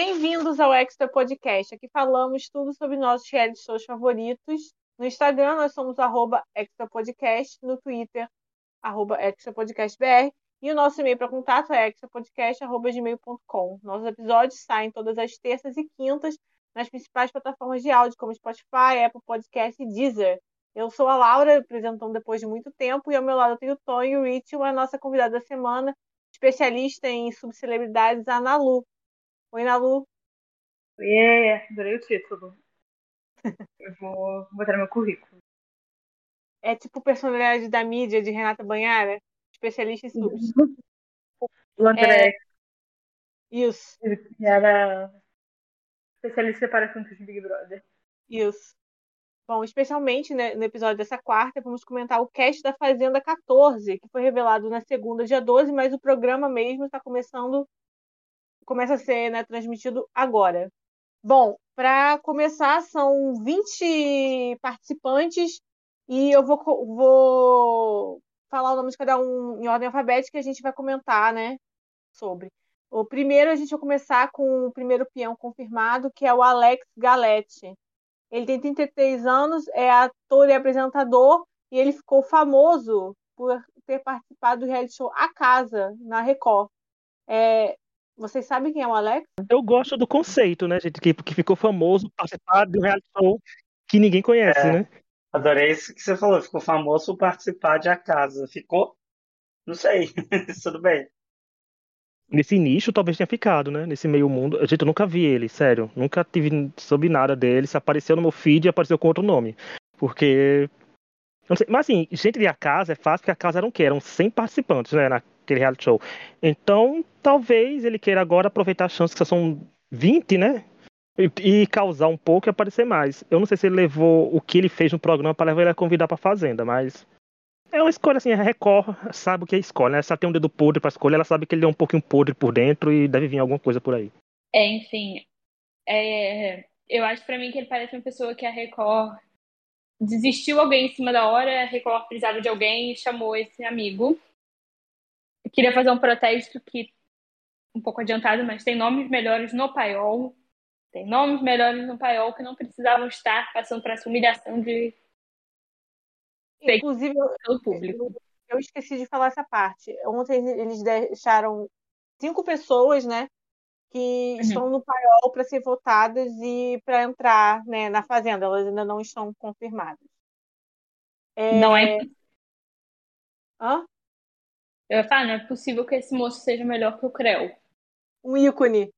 Bem-vindos ao Extra Podcast. Aqui falamos tudo sobre nossos reality shows favoritos. No Instagram nós somos arroba Extra Podcast, no Twitter arroba Extra Podcast BR e o nosso e-mail para contato é extrapodcast.gmail.com. Nossos episódios saem todas as terças e quintas nas principais plataformas de áudio, como Spotify, Apple Podcast e Deezer. Eu sou a Laura, apresentando depois de muito tempo, e ao meu lado tenho o Tony e o Rich, a nossa convidada da semana, especialista em subcelebridades, a Nalu. Oi, Nalu. Oi, adorei o título. Eu vou botar no meu currículo. É tipo personalidade da mídia de Renata Banhara, especialista em subs. O André. É... Isso. Ele era especialista para assuntos de Big Brother. Isso. Bom, especialmente né, no episódio dessa quarta, vamos comentar o cast da Fazenda 14, que foi revelado na segunda, dia 12, mas o programa mesmo está começando, começa a ser né, transmitido agora. Bom, para começar, são 20 participantes e eu vou, vou falar o nome de cada um em ordem alfabética e a gente vai comentar, né, sobre. O primeiro, a gente vai começar com o primeiro peão confirmado, que é o Alex Galetti. Ele tem 33 anos, é ator e apresentador, e ele ficou famoso por ter participado do reality show A Casa, na Record. É, vocês sabem quem é o Alex? Eu gosto do conceito, né, gente? Que, que ficou famoso participar de um reality show que ninguém conhece, É. né? Adorei isso que você falou. Ficou famoso por participar de A Casa. Ficou? Não sei. Tudo bem. Nesse nicho talvez tenha ficado, né? Nesse meio mundo. Gente, eu nunca vi ele, sério. Nunca tive soube nada dele. Se apareceu no meu feed, apareceu com outro nome. Porque. eu não sei. Mas assim, gente de A Casa é fácil, porque A Casa eram o quê? Eram 100 participantes, né? Naquele reality show. Então, talvez ele queira agora aproveitar a chance que são 20, né? E, e causar um pouco e aparecer mais. Eu não sei se ele levou o que ele fez no programa para levar ele a convidar pra Fazenda, mas. É uma escolha assim, a Record sabe o que é escolha, né? Se ela tem um dedo podre pra escolher, ela sabe que ele é um pouquinho podre por dentro e deve vir alguma coisa por aí. É, enfim, é, eu acho pra mim que ele parece uma pessoa que a Record desistiu alguém em cima da hora, a Record precisava de alguém e chamou esse amigo. Eu queria fazer um protesto que um pouco adiantado, mas tem nomes melhores no paiol. Tem nomes melhores no paiol que não precisavam estar passando por essa humilhação de. Inclusive, eu, pelo público. eu, eu esqueci de falar essa parte. Ontem eles deixaram cinco pessoas, né, que Uhum. estão no paiol para ser votadas e para entrar, né, na fazenda. Elas ainda não estão confirmadas. É... Não é, Hã? Eu ia falar, não é possível que esse moço seja melhor que o Creu. Um ícone.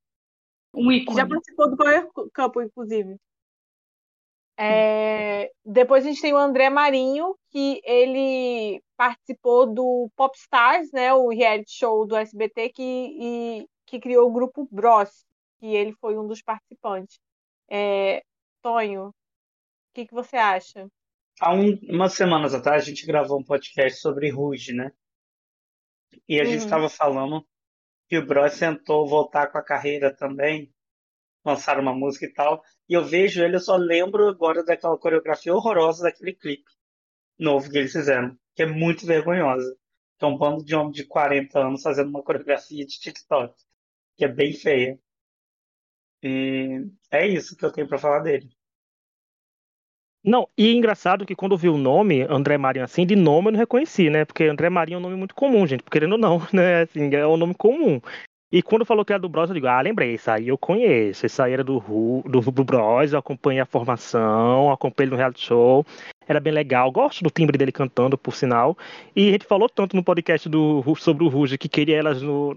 Um ícone. já participou do Power Couple, inclusive. É, Depois a gente tem o André Marinho, que ele participou do Popstars, né, o reality show do SBT, que, e- que criou o grupo Bros, que ele foi um dos participantes. É, Tonho, o que, que você acha? Há um- umas semanas atrás a gente gravou um podcast sobre Ruge, né? E a gente Uhum. estava falando que o Bros tentou voltar com a carreira também, lançar uma música e tal. E eu vejo ele, eu só lembro agora daquela coreografia horrorosa daquele clipe novo que eles fizeram, que é muito vergonhosa. Que é um bando de homem de 40 anos fazendo uma coreografia de TikTok, que é bem feia. E é isso que eu tenho para falar dele. Não, e engraçado que quando eu vi o nome, André Marinho, assim, de nome eu não reconheci, né? Porque André Marinho é um nome muito comum, gente, querendo ou não, né? Assim, é um nome comum. E quando falou que era do Bros, eu digo, ah, lembrei, isso aí eu conheço, isso aí era do, Ru, do, do Bros, eu acompanhei a formação, acompanhei no reality show, era bem legal, gosto do timbre dele cantando, por sinal. E a gente falou tanto no podcast do, sobre o Ruge que queria elas no,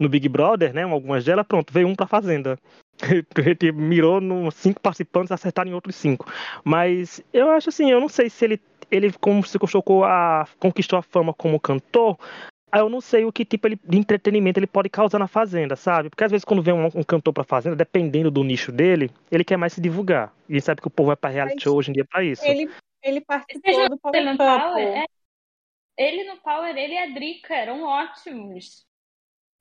no Big Brother, né? Algumas delas, pronto, veio um pra Fazenda. A gente mirou nos cinco participantes, acertaram em outros cinco. Mas eu acho assim, eu não sei se ele, ele como se conquistou a, conquistou a fama como cantor, aí eu não sei o que tipo ele- de entretenimento ele pode causar na Fazenda, sabe? Porque às vezes quando vem um, um cantor pra Fazenda, dependendo do nicho dele, ele quer mais se divulgar. E a gente sabe que o povo vai pra reality Mas show hoje em dia pra isso. Ele, ele participou do Power ele no Couple. Power, é. ele no Power, ele e a Drica eram ótimos.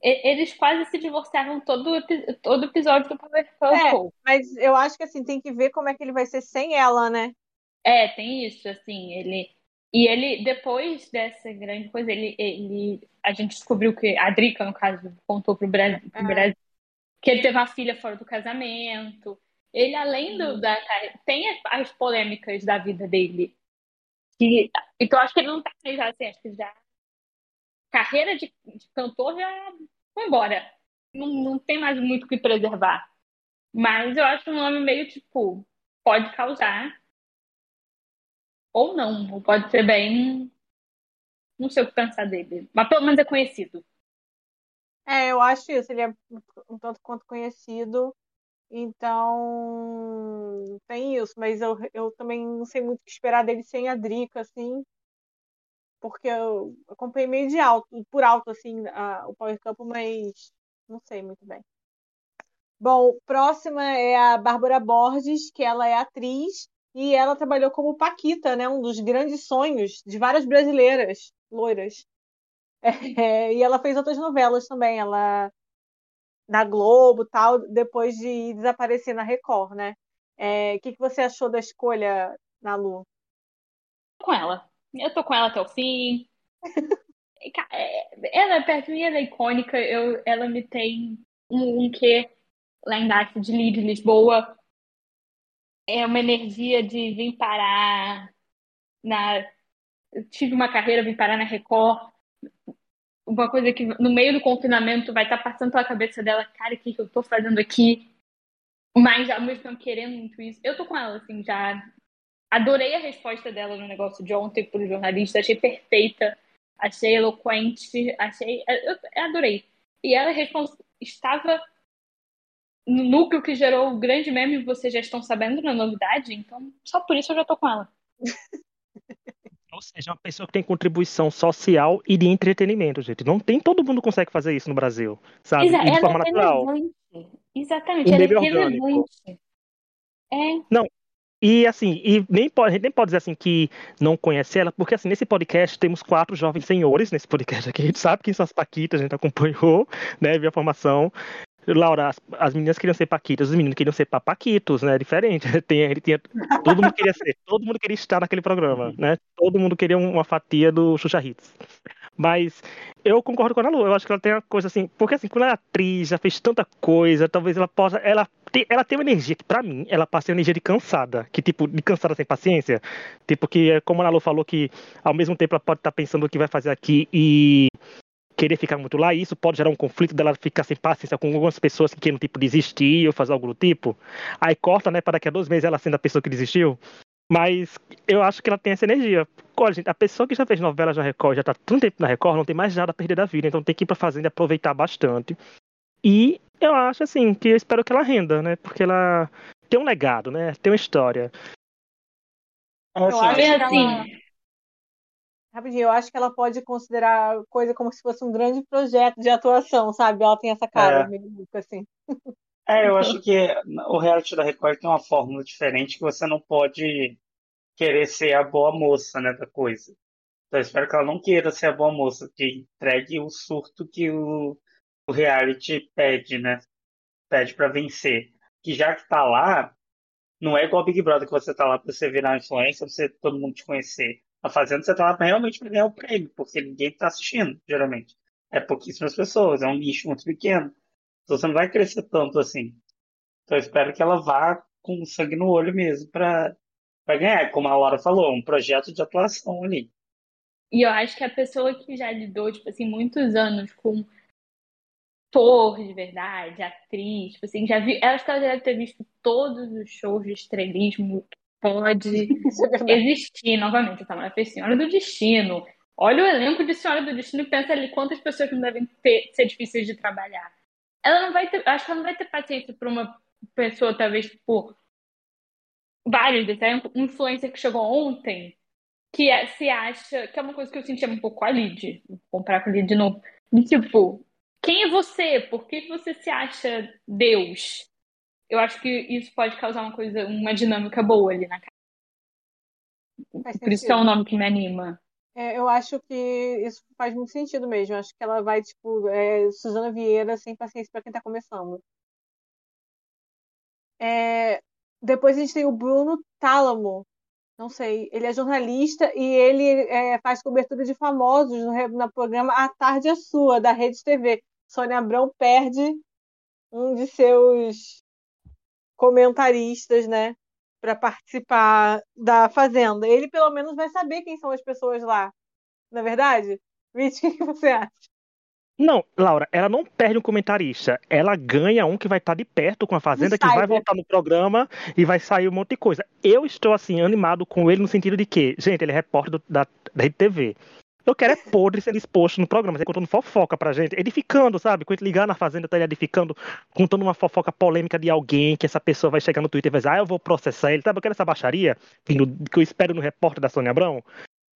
Eles quase se divorciavam todo, todo episódio do Power Couple. Mas eu acho que assim, tem que ver como é que ele vai ser sem ela, né? É, tem isso, assim, ele. E ele, depois dessa grande coisa, ele, ele. A gente descobriu que. A Drica, no caso, contou pro Brasil, pro. Brasil que ele teve uma filha fora do casamento. Ele, além do, da tem as polêmicas da vida dele. Que, então, acho que ele não tá já assim, acho que já. Carreira de, de cantor já foi embora. Não, não tem mais muito o que preservar. Mas eu acho um nome meio tipo, pode causar. Ou não, ou pode ser bem. Não sei o que pensar dele. Mas pelo menos é conhecido. É, eu acho isso. Ele é um tanto quanto conhecido. Então, tem isso. Mas eu, eu também não sei muito o que esperar dele sem a Drica, assim. Porque eu acompanhei meio de alto, por alto, assim, a, o Power Campo, mas não sei muito bem. Bom, próxima é a Bárbara Borges, que ela é atriz e ela trabalhou como Paquita, né? Um dos grandes sonhos de várias brasileiras loiras. É, e ela fez outras novelas também, ela na Globo tal, depois de desaparecer na Record, né? É, o que, que você achou da escolha, Nalu? Com ela. Eu tô com ela até o fim. É, ela, perto de mim, ela é icônica. Eu, ela me tem um, um quê lá embaixo de Lisboa. É uma energia de vir parar na. Eu tive uma carreira, vim parar na Record uma coisa que no meio do confinamento vai estar tá passando pela cabeça dela, cara, o que, que eu tô fazendo aqui? Mas ao mesmo tempo querendo muito isso. Eu tô com ela, assim, já. Adorei a resposta dela no negócio de ontem pro jornalista, achei perfeita, achei eloquente, achei. Eu, eu adorei. E ela estava no núcleo que gerou o grande meme, vocês já estão sabendo na novidade, então só por isso eu já tô com ela. Ou seja, uma pessoa que tem contribuição social e de entretenimento, gente. Não tem todo mundo consegue fazer isso no Brasil, sabe? Exa de forma é natural. Relevante. Exatamente, ela é relevante. É. Não, e assim, e nem pode, a gente nem pode dizer assim que não conhece ela, porque assim, nesse podcast temos quatro jovens senhores nesse podcast aqui. A gente sabe quem são as Paquitas, a gente acompanhou, né? Viu a formação. Laura, as, as, meninas queriam ser paquitas, os meninos queriam ser papaquitos, né? Diferente. Tem, ele tinha, todo mundo queria ser, todo mundo queria estar naquele programa, né? Todo mundo queria uma fatia do Xuxa Hits. Mas eu concordo com a Lu, eu acho que ela tem uma coisa assim, porque assim, quando ela é atriz, já fez tanta coisa, talvez ela possa, ela tem, ela tem uma energia que para mim, ela passa uma energia de cansada, que tipo, de cansada sem paciência, tipo que, é como a Lu falou que ao mesmo tempo ela pode estar tá pensando o que vai fazer aqui e querer ficar muito lá, e isso pode gerar um conflito dela ficar sem paciência com algumas pessoas que querem, tipo, desistir ou fazer algo do tipo. Aí corta, né, para daqui a dois meses ela sendo a pessoa que desistiu. Mas eu acho que ela tem essa energia. Olha, gente, a pessoa que já fez novela na Record, já tá tanto tempo na Record, não tem mais nada a perder da vida, então tem que ir pra fazenda e aproveitar bastante. E eu acho, assim, que eu espero que ela renda, né, porque ela tem um legado, né, tem uma história. Eu acho que assim, Rapidinho, eu acho que ela pode considerar coisa como se fosse um grande projeto de atuação, sabe? Ela tem essa cara é. meio assim. É, eu acho que o reality da Record tem uma fórmula diferente que você não pode querer ser a boa moça, né, da coisa. Então eu espero que ela não queira ser a boa moça, que entregue o surto que o, o reality pede, né? Pede para vencer. Que já que tá lá, não é igual Big Brother que você tá lá pra você virar influência, pra você todo mundo te conhecer. A Fazenda você tá lá realmente para ganhar o prêmio, porque ninguém tá assistindo, geralmente. É pouquíssimas pessoas, é um nicho muito pequeno. Então você não vai crescer tanto assim. Então eu espero que ela vá com sangue no olho mesmo para ganhar, como a Laura falou, um projeto de atuação ali. E eu acho que a pessoa que já lidou, tipo assim, muitos anos com ator de verdade, atriz, tipo assim, já vi, acho que ela deve ter visto todos os shows de estrelismo pode é existir novamente. Eu estava na Senhora do Destino. Olha o elenco de Senhora do Destino e pensa ali quantas pessoas não devem ter, ser difíceis de trabalhar. Ela não vai ter, acho que ela não vai ter paciência para uma pessoa, talvez, tipo, vários desse, um influencer que chegou ontem, que é, se acha, que é uma coisa que eu sentia um pouco com a Lid, vou comprar com a Lid de novo, de tipo, quem é você? Por que você se acha Deus? Eu acho que isso pode causar uma coisa, uma dinâmica boa ali na casa. Por isso que é um nome que me anima. É, eu acho que isso faz muito sentido mesmo. Eu acho que ela vai, tipo, é, Suzana Vieira sem paciência para quem tá começando. É, depois a gente tem o Bruno Tálamo. Não sei, ele é jornalista e ele é, faz cobertura de famosos no, no programa A Tarde é Sua, da Rede TV. Sônia Abrão perde um de seus comentaristas, né, para participar da Fazenda. Ele pelo menos vai saber quem são as pessoas lá. Na é verdade? Rich, o que você acha? Não, Laura, ela não perde um comentarista. Ela ganha um que vai estar de perto com a Fazenda, que vai voltar no programa e vai sair um monte de coisa. Eu estou, assim, animado com ele no sentido de que, gente, ele é repórter do, da, da RTV. Eu quero é podre sendo exposto no programa, ele contando fofoca pra gente, edificando, sabe? Quando ligar na Fazenda, tá ele edificando, contando uma fofoca polêmica de alguém, que essa pessoa vai chegar no Twitter e vai dizer, ah, eu vou processar ele. Sabe, eu quero essa baixaria que eu espero no repórter da Sônia Abrão.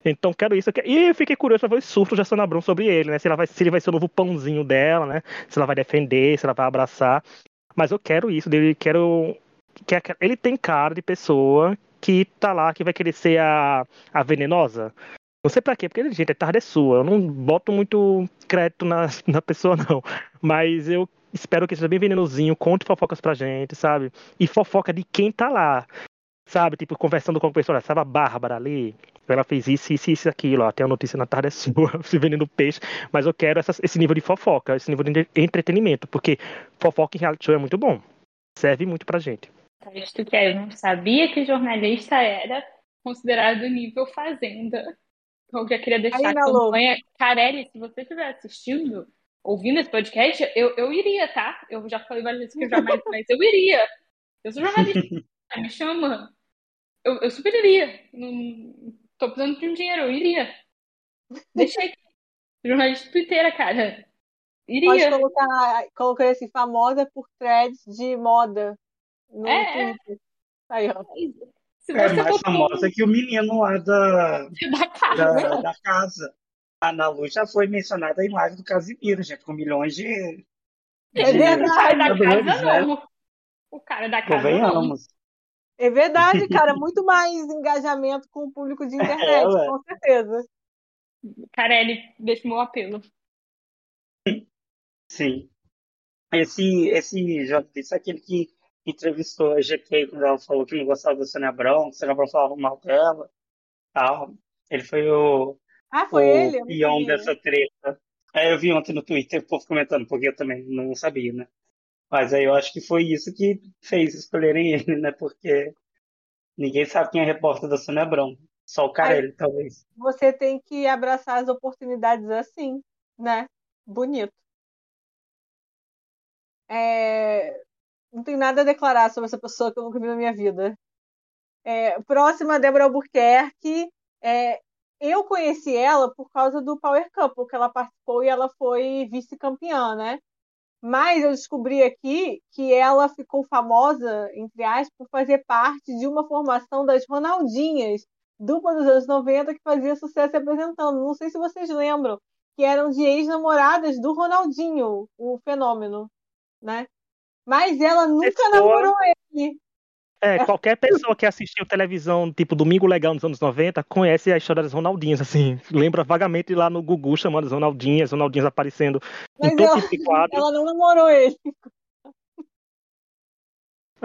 Então quero isso. E eu fiquei curioso para ver os surtos da Sônia Abrão sobre ele, né? Se, ela vai, se ele vai ser o novo pãozinho dela, né? Se ela vai defender, se ela vai abraçar. Mas eu quero isso dele, quero. Que ele tem cara de pessoa que tá lá, que vai querer ser a, a venenosa. Não sei pra quê, porque, gente, é tarde é sua. Eu não boto muito crédito na, na pessoa, não. Mas eu espero que seja bem venenosinho, conte fofocas pra gente, sabe? E fofoca de quem tá lá. Sabe, tipo, conversando com a pessoa, sabe a Bárbara ali? Ela fez isso, isso, isso, aquilo, ó. Tem a notícia na tarde é sua, se vendendo peixe. Mas eu quero essa, esse nível de fofoca, esse nível de entretenimento, porque fofoca em reality show é muito bom. Serve muito pra gente. Isto que é, eu não sabia que jornalista era considerado nível fazenda. Então eu já queria deixar Aí, a campanha. Carelli, se você estiver assistindo, ouvindo esse podcast, eu, eu iria, tá? Eu já falei várias vezes que eu jamais, mas eu iria. Eu sou jornalista, me chama. Eu, eu super iria. Não, tô precisando de um dinheiro, eu iria. Deixei. Jornalista twitteira, cara. Iria. Pode colocar, colocar assim, famosa por threads de moda no é. Twitter. Aí, ó. É mais famosa que o menino lá da, da, casa. Da, da casa. A Ana Lu já foi mencionada em live do Casimiro, gente, com milhões de. É verdade. O cara da casa não. O cara da casa não. É verdade, cara. Muito mais engajamento com o público de internet, é, com certeza. Carelli, deixa o meu apelo. Sim. Esse, esse jornalista é aquele que entrevistou a GK quando ela falou que não gostava da Sônia Abrão, que a Sônia Abrão falava mal dela. Tal. Ele foi o, ah, foi o ele? peão dessa treta. É, eu vi ontem no Twitter o povo comentando, porque eu também não sabia, né? Mas aí eu acho que foi isso que fez escolherem ele, né? Porque ninguém sabe quem é repórter da Sônia Abrão. Só o Carelli, aí, talvez. Você tem que abraçar as oportunidades assim, né? Bonito. É... Não tem nada a declarar sobre essa pessoa que eu nunca vi na minha vida. É... Próxima, Débora Albuquerque. É... Eu conheci ela por causa do Power Couple, que ela participou e ela foi vice-campeã, né? Mas eu descobri aqui que ela ficou famosa, entre aspas, por fazer parte de uma formação das Ronaldinhas, dupla dos anos 90 que fazia sucesso apresentando. Não sei se vocês lembram, que eram de ex-namoradas do Ronaldinho, o fenômeno, né? Mas ela nunca Pessoa... namorou ele. É, qualquer pessoa que assistiu televisão, tipo Domingo Legal nos anos 90, conhece a história das Ronaldinhas, assim. Lembra vagamente lá no Gugu chamando as Ronaldinhas, Ronaldinhas aparecendo Mas em todo ela, de quadro. Ela não namorou ele.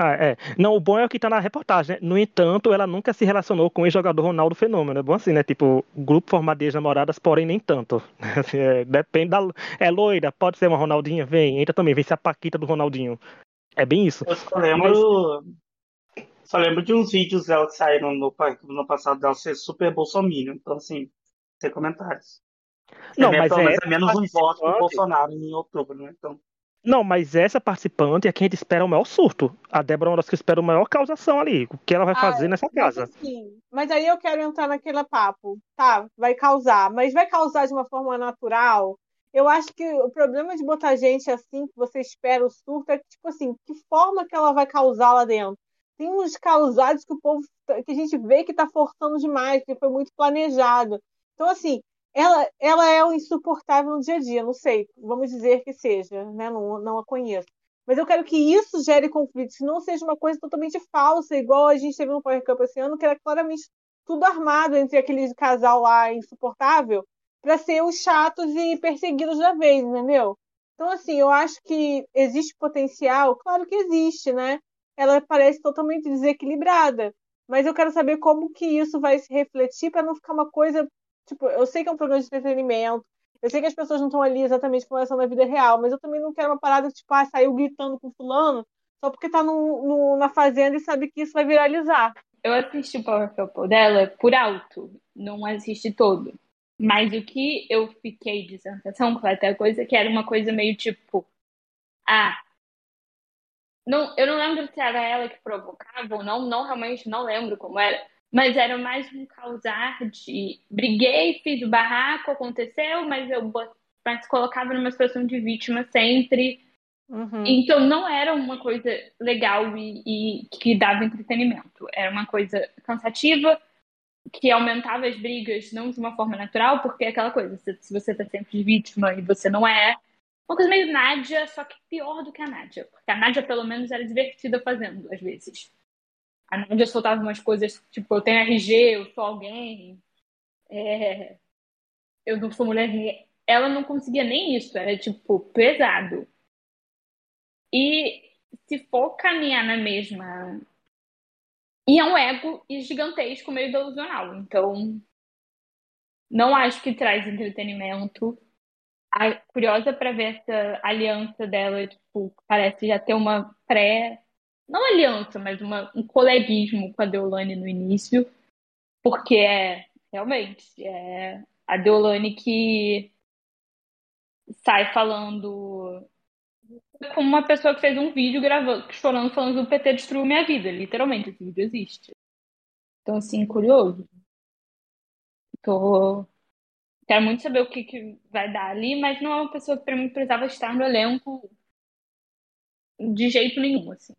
Ah, é. Não, o bom é o que tá na reportagem, né? No entanto, ela nunca se relacionou com o jogador Ronaldo Fenômeno. É bom assim, né? Tipo, grupo formado de namoradas, porém nem tanto. Assim, é, depende da. É loira, pode ser uma Ronaldinha? Vem, entra também, vem ser a Paquita do Ronaldinho. É bem isso. Eu só lembro. Mas... Só lembro de uns vídeos dela que saíram no, no passado dela ser super bolsominion. Então, assim, sem comentários. Não, é, mas é, é menos um voto do Bolsonaro em outubro, né? Então. Não, mas essa participante é quem a gente espera o maior surto. A Débora é uma das que espera a maior causação ali. O que ela vai fazer ah, nessa casa. Sim, mas aí eu quero entrar naquele papo. Tá, vai causar. Mas vai causar de uma forma natural? Eu acho que o problema de botar gente assim, que você espera o surto, é que, tipo assim, que forma que ela vai causar lá dentro? tem uns causados que o povo que a gente vê que está forçando demais, que foi muito planejado. Então, assim, ela, ela é o insuportável no dia a dia, não sei, vamos dizer que seja, né? Não, não a conheço. Mas eu quero que isso gere conflitos, que não seja uma coisa totalmente falsa, igual a gente teve no Power Cup esse ano, que era claramente tudo armado entre aquele casal lá insuportável, para ser os chatos e perseguidos da vez, entendeu? Então, assim, eu acho que existe potencial, claro que existe, né? ela parece totalmente desequilibrada. Mas eu quero saber como que isso vai se refletir para não ficar uma coisa. Tipo, eu sei que é um programa de entretenimento, Eu sei que as pessoas não estão ali exatamente como elas são na vida real, mas eu também não quero uma parada tipo, ah, saiu gritando com fulano só porque tá no, no, na fazenda e sabe que isso vai viralizar. Eu assisti o Power Couple dela por alto, não assisti todo. Mas o que eu fiquei de sensação com até coisa que era uma coisa meio tipo, ah, não, eu não lembro se era ela que provocava ou não, não realmente não lembro como era, mas era mais um causar de briguei, fiz o barraco, aconteceu, mas eu mas colocava numa situação de vítima sempre. Uhum. Então não era uma coisa legal e, e, que dava entretenimento. Era uma coisa cansativa que aumentava as brigas não de uma forma natural, porque é aquela coisa, se, se você tá sempre de vítima e você não é, uma coisa meio Nádia, só que pior do que a Nádia. Porque a Nádia, pelo menos, era divertida fazendo, às vezes. A Nádia soltava umas coisas, tipo, eu tenho RG, eu sou alguém, é... eu não sou mulher. Ela não conseguia nem isso, era, tipo, pesado. E se for caminhar na mesma. E é um ego gigantesco, meio delusional. Então, não acho que traz entretenimento a, curiosa para ver essa aliança dela, tipo, parece já ter uma pré. Não aliança, mas uma, um coleguismo com a Deolane no início, porque é realmente é a Deolane que sai falando com uma pessoa que fez um vídeo gravando, chorando, falando que o PT destruiu minha vida. Literalmente, esse vídeo existe. Então, assim, curioso. Tô Quero muito saber o que, que vai dar ali, mas não é uma pessoa que para mim precisava estar no elenco de jeito nenhum, assim.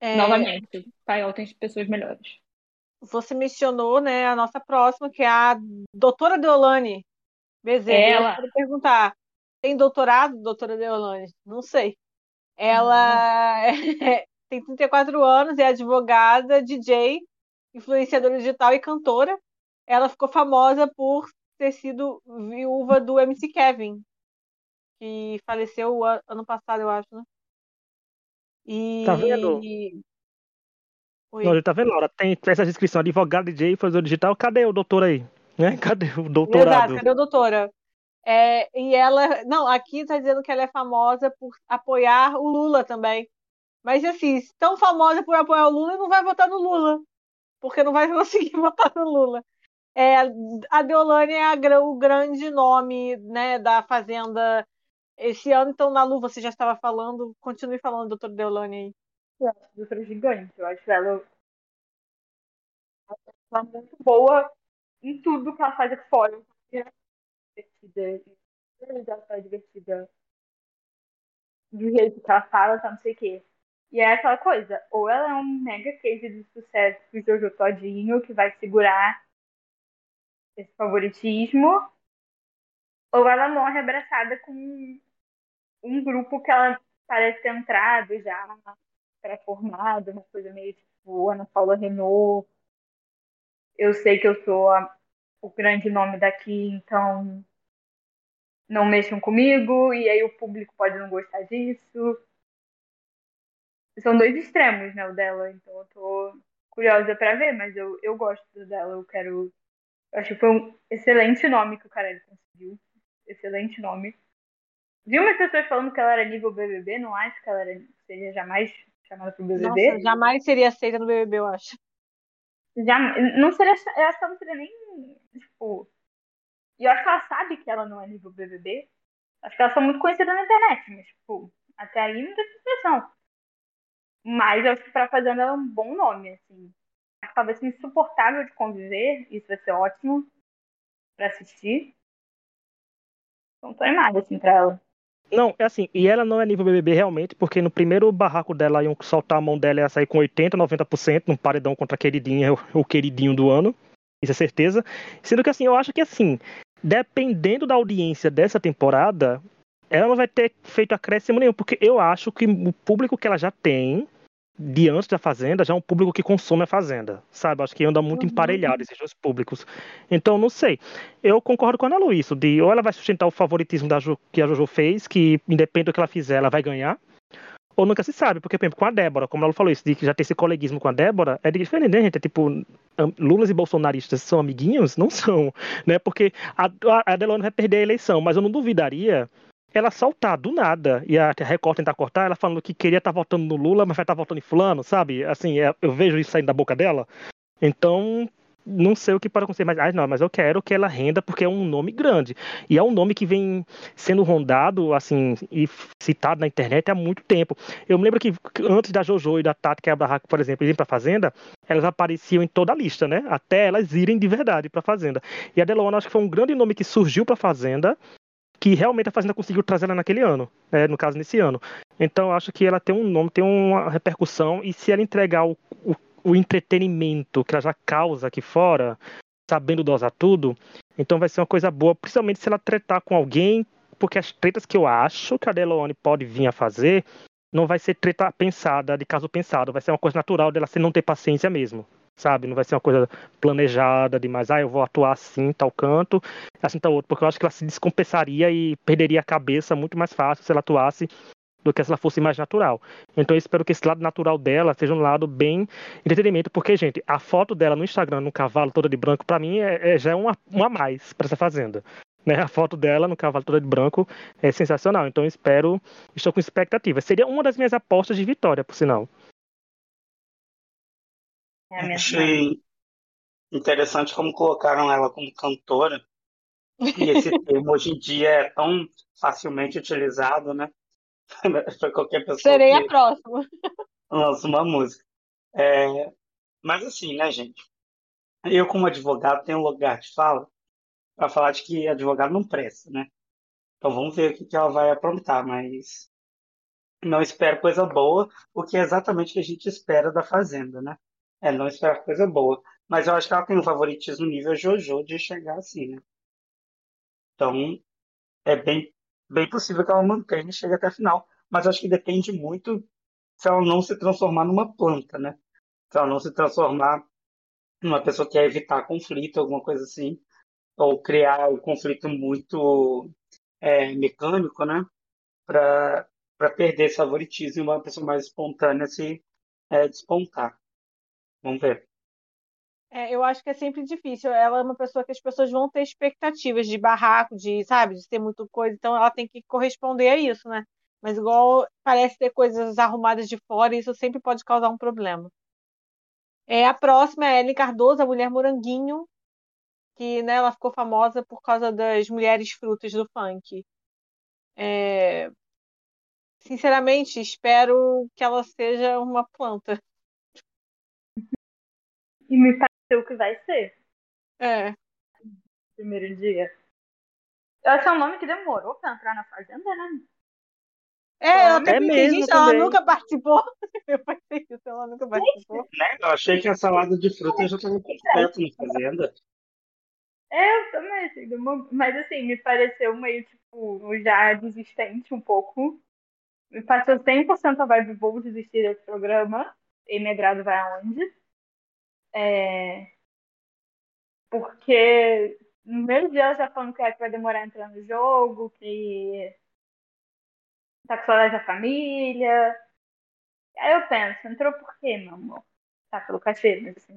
É... Novamente, Paiol tem pessoas melhores. Você mencionou, né, a nossa próxima, que é a doutora Deolane Bezerra. Ela. Eu quero perguntar, tem doutorado, doutora Deolane? Não sei. Ela é, tem 34 anos, é advogada, DJ, influenciadora digital e cantora ela ficou famosa por ter sido viúva do MC Kevin, que faleceu ano passado, eu acho, né? E... Tá vendo? Oi. Não, tá vendo, Laura? Tem essa descrição, advogado DJ, fazer digital. Cadê o doutor aí? Né? Cadê o doutorado? Exato, cadê o doutora? É, e ela, não, aqui está dizendo que ela é famosa por apoiar o Lula também. Mas assim, tão famosa por apoiar o Lula, não vai votar no Lula, porque não vai conseguir votar no Lula. É, a Deolane é a, o grande nome né, da Fazenda esse ano, então na Lu você já estava falando, continue falando, doutor Deolane aí. Eu acho a doutora gigante, eu acho ela, ela muito boa em tudo que ela faz aqui fora. Divertida, ela tá divertida do jeito que ela fala, tá não sei o quê. E é aquela coisa, ou ela é um mega case de sucesso do Jojo Todinho, que vai segurar esse favoritismo, ou ela morre abraçada com um grupo que ela parece ter entrado já pré-formado, uma coisa meio tipo Ana Paula Renault. Eu sei que eu sou a, o grande nome daqui, então não mexam comigo, e aí o público pode não gostar disso. São dois extremos, né, o dela, então eu tô curiosa para ver, mas eu, eu gosto dela, eu quero eu acho que foi um excelente nome que o Carelli conseguiu. Excelente nome. Vi umas pessoas falando que ela era nível BBB, não acho que ela era, seria jamais chamada pro BBB. Nossa, jamais seria aceita no BBB, eu acho. Já, não seria, eu acho que ela não seria nem, tipo... E eu acho que ela sabe que ela não é nível BBB. Acho que ela só muito conhecida na internet, mas, tipo, até aí não tem expressão. Mas eu acho que pra Fazenda ela é um bom nome, assim talvez insuportável de conviver. Isso vai ser ótimo para assistir. Não tô animada, assim, pra ela. Não, é assim, e ela não é nível BBB realmente, porque no primeiro barraco dela iam soltar a mão dela e ia sair com 80, 90% num paredão contra a queridinha, o queridinho do ano. Isso é certeza. Sendo que assim, eu acho que assim, dependendo da audiência dessa temporada, ela não vai ter feito acréscimo nenhum, porque eu acho que o público que ela já tem de antes da Fazenda já é um público que consome a Fazenda, sabe? Acho que anda muito uhum. emparelhado esses dois públicos. Então, não sei. Eu concordo com a Ana Lu isso, de ou ela vai sustentar o favoritismo da Ju, que a Jojo fez, que independente do que ela fizer, ela vai ganhar, ou nunca se sabe, porque, por exemplo, com a Débora, como ela falou isso, de que já tem esse coleguismo com a Débora, é diferente, né, gente? É tipo, Lulas e bolsonaristas são amiguinhos? Não são, né? Porque a, a Delone vai perder a eleição, mas eu não duvidaria ela saltar do nada e a Record tentar cortar, ela falando que queria estar tá votando no Lula, mas vai estar tá votando em fulano, sabe? Assim, é, eu vejo isso saindo da boca dela. Então, não sei o que pode acontecer, mas ah, não, mas eu quero que ela renda porque é um nome grande. E é um nome que vem sendo rondado, assim, e citado na internet há muito tempo. Eu me lembro que antes da Jojo e da Tati Quebra-Barraco, por exemplo, irem pra Fazenda, elas apareciam em toda a lista, né? Até elas irem de verdade pra Fazenda. E a Delona acho que foi um grande nome que surgiu pra Fazenda, que realmente a Fazenda conseguiu trazer ela naquele ano, né? no caso, nesse ano. Então, acho que ela tem um nome, tem uma repercussão, e se ela entregar o, o o entretenimento que ela já causa aqui fora, sabendo dosar tudo, então vai ser uma coisa boa, principalmente se ela tretar com alguém, porque as tretas que eu acho que a Delone pode vir a fazer não vai ser treta pensada, de caso pensado, vai ser uma coisa natural dela sem não ter paciência mesmo, sabe? Não vai ser uma coisa planejada demais, ah, eu vou atuar assim, tal canto, assim tal outro, porque eu acho que ela se descompensaria e perderia a cabeça muito mais fácil se ela atuasse do que se ela fosse mais natural. Então eu espero que esse lado natural dela seja um lado bem entretenimento, porque, gente, a foto dela no Instagram, no cavalo toda de branco, para mim é, é, já é uma, uma mais para essa fazenda. Né? A foto dela no cavalo toda de branco é sensacional. Então eu espero, estou com expectativa. Seria uma das minhas apostas de vitória, por sinal. É Achei interessante como colocaram ela como cantora. E esse termo hoje em dia é tão facilmente utilizado, né? para qualquer pessoa. Serei a próxima. Lança uma música. É, mas assim, né, gente? Eu, como advogado, tenho um lugar de fala para falar de que advogado não presta, né? Então vamos ver o que, que ela vai aprontar, mas não espero coisa boa, o que é exatamente o que a gente espera da Fazenda, né? É, não espero coisa boa. Mas eu acho que ela tem um favoritismo nível Jojo de chegar assim, né? Então, é bem bem possível que ela mantenha e chegue até a final. Mas acho que depende muito se ela não se transformar numa planta, né? Se ela não se transformar numa pessoa que quer evitar conflito, alguma coisa assim, ou criar um conflito muito é, mecânico, né? Para perder esse favoritismo e uma pessoa mais espontânea se é, despontar. Vamos ver. É, eu acho que é sempre difícil. Ela é uma pessoa que as pessoas vão ter expectativas de barraco, de, sabe, de ter muita coisa, então ela tem que corresponder a isso, né? Mas igual parece ter coisas arrumadas de fora, isso sempre pode causar um problema. É, a próxima é Ellen Cardoso, a mulher moranguinho, que né, ela ficou famosa por causa das mulheres frutas do funk. É, sinceramente, espero que ela seja uma planta. E me o que vai ser. É. Primeiro dia. Esse é um nome que demorou pra entrar na Fazenda, né? É, eu até é mesmo, gente, ela nunca participou. Eu pensei isso, ela nunca participou. Né? Eu achei que a salada de frutas já estava completo na Fazenda. É, eu também, assim, mas assim, me pareceu meio, tipo, já desistente um pouco. Me passou 100% a vibe, vou desistir desse programa. E me agrado vai aonde. É... Porque no meio dia já falando que, vai demorar a entrar no jogo, que tá com saudade da família. Aí eu penso, entrou por quê, meu amor? Tá pelo cachê, mas assim.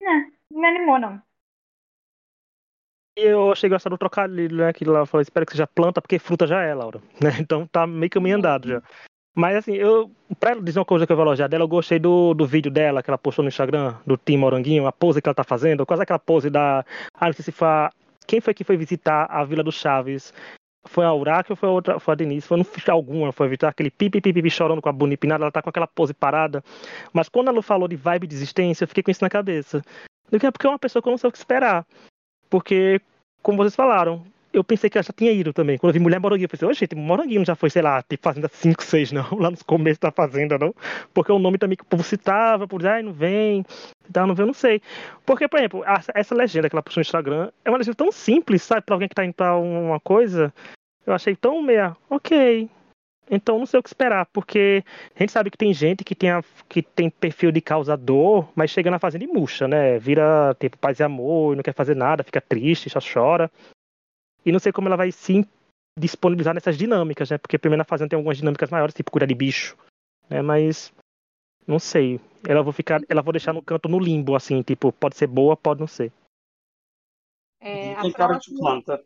Não, não me animou, não. E eu achei gostar do trocadilho, né? Que ela falou, espero que seja planta, porque fruta já é, Laura. Né? Então tá meio caminho andado já. Mas assim, eu, pra dizer uma coisa que eu vou elogiar dela, eu gostei do, do vídeo dela que ela postou no Instagram, do Tim Moranguinho, a pose que ela tá fazendo, quase aquela pose da. Ah, não sei se foi. A... Quem foi que foi visitar a Vila do Chaves? Foi a Uraque ou foi a outra? Foi a Denise? Foi no alguma, foi visitar aquele pipi pipi pipi chorando com a Bonnie Pinada, ela tá com aquela pose parada. Mas quando ela falou de vibe de existência, eu fiquei com isso na cabeça. Porque é uma pessoa que eu não sei o que esperar. Porque, como vocês falaram, eu pensei que ela já tinha ido também. Quando eu vi Mulher Moranguinho, eu pensei, oxe, gente, Moranguinho já foi, sei lá, tipo Fazenda 5, 6, não, lá no começo da Fazenda, não. Porque é um nome também que o povo citava, por ai, não vem, tá, não vem, eu não sei. Porque, por exemplo, essa legenda que ela postou no Instagram é uma legenda tão simples, sabe, pra alguém que tá indo pra uma coisa. Eu achei tão meia, ok. Então não sei o que esperar, porque a gente sabe que tem gente que tem, a, que tem perfil de causador, mas chega na fazenda e murcha, né? Vira tipo paz e amor, não quer fazer nada, fica triste, só chora. E não sei como ela vai se disponibilizar nessas dinâmicas, né? Porque primeiro na fazenda tem algumas dinâmicas maiores, tipo cuidar de bicho, né? Mas não sei. Ela vou ficar, ela vou deixar no canto no limbo, assim, tipo, pode ser boa, pode não ser. É, a Tem cara de planta.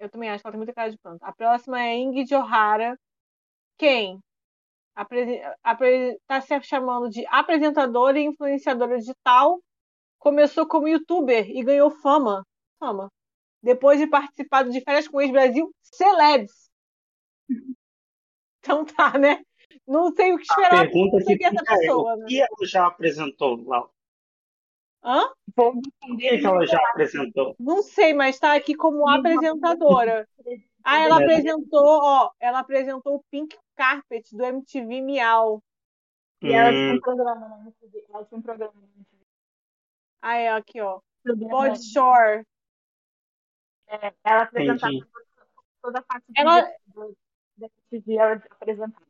eu também acho que ela tem muita cara de planta. A próxima é Ingrid O'Hara. Quem? Apre- apre- Tá se chamando de apresentadora e influenciadora digital. Começou como youtuber e ganhou fama. Fama. Depois de participar do de férias com o ex-Brasil Celebs. Então tá, né? Não sei o que A esperar pergunta que essa fica é, pessoa, o né? que ela já apresentou lá? Hã? Vou O responder que ela já apresentou? Não sei, mas tá aqui como apresentadora. Ah, ela É. apresentou, ó, ela apresentou o Pink Carpet do MTV Miau. E ela tinha Hum, um programa na MTV. Ela tinha um programa na MTV. Ah, é aqui, ó. Body Shore. É, ela apresentava entendi. toda a parte de Ela- do- MTV, ela apresentava.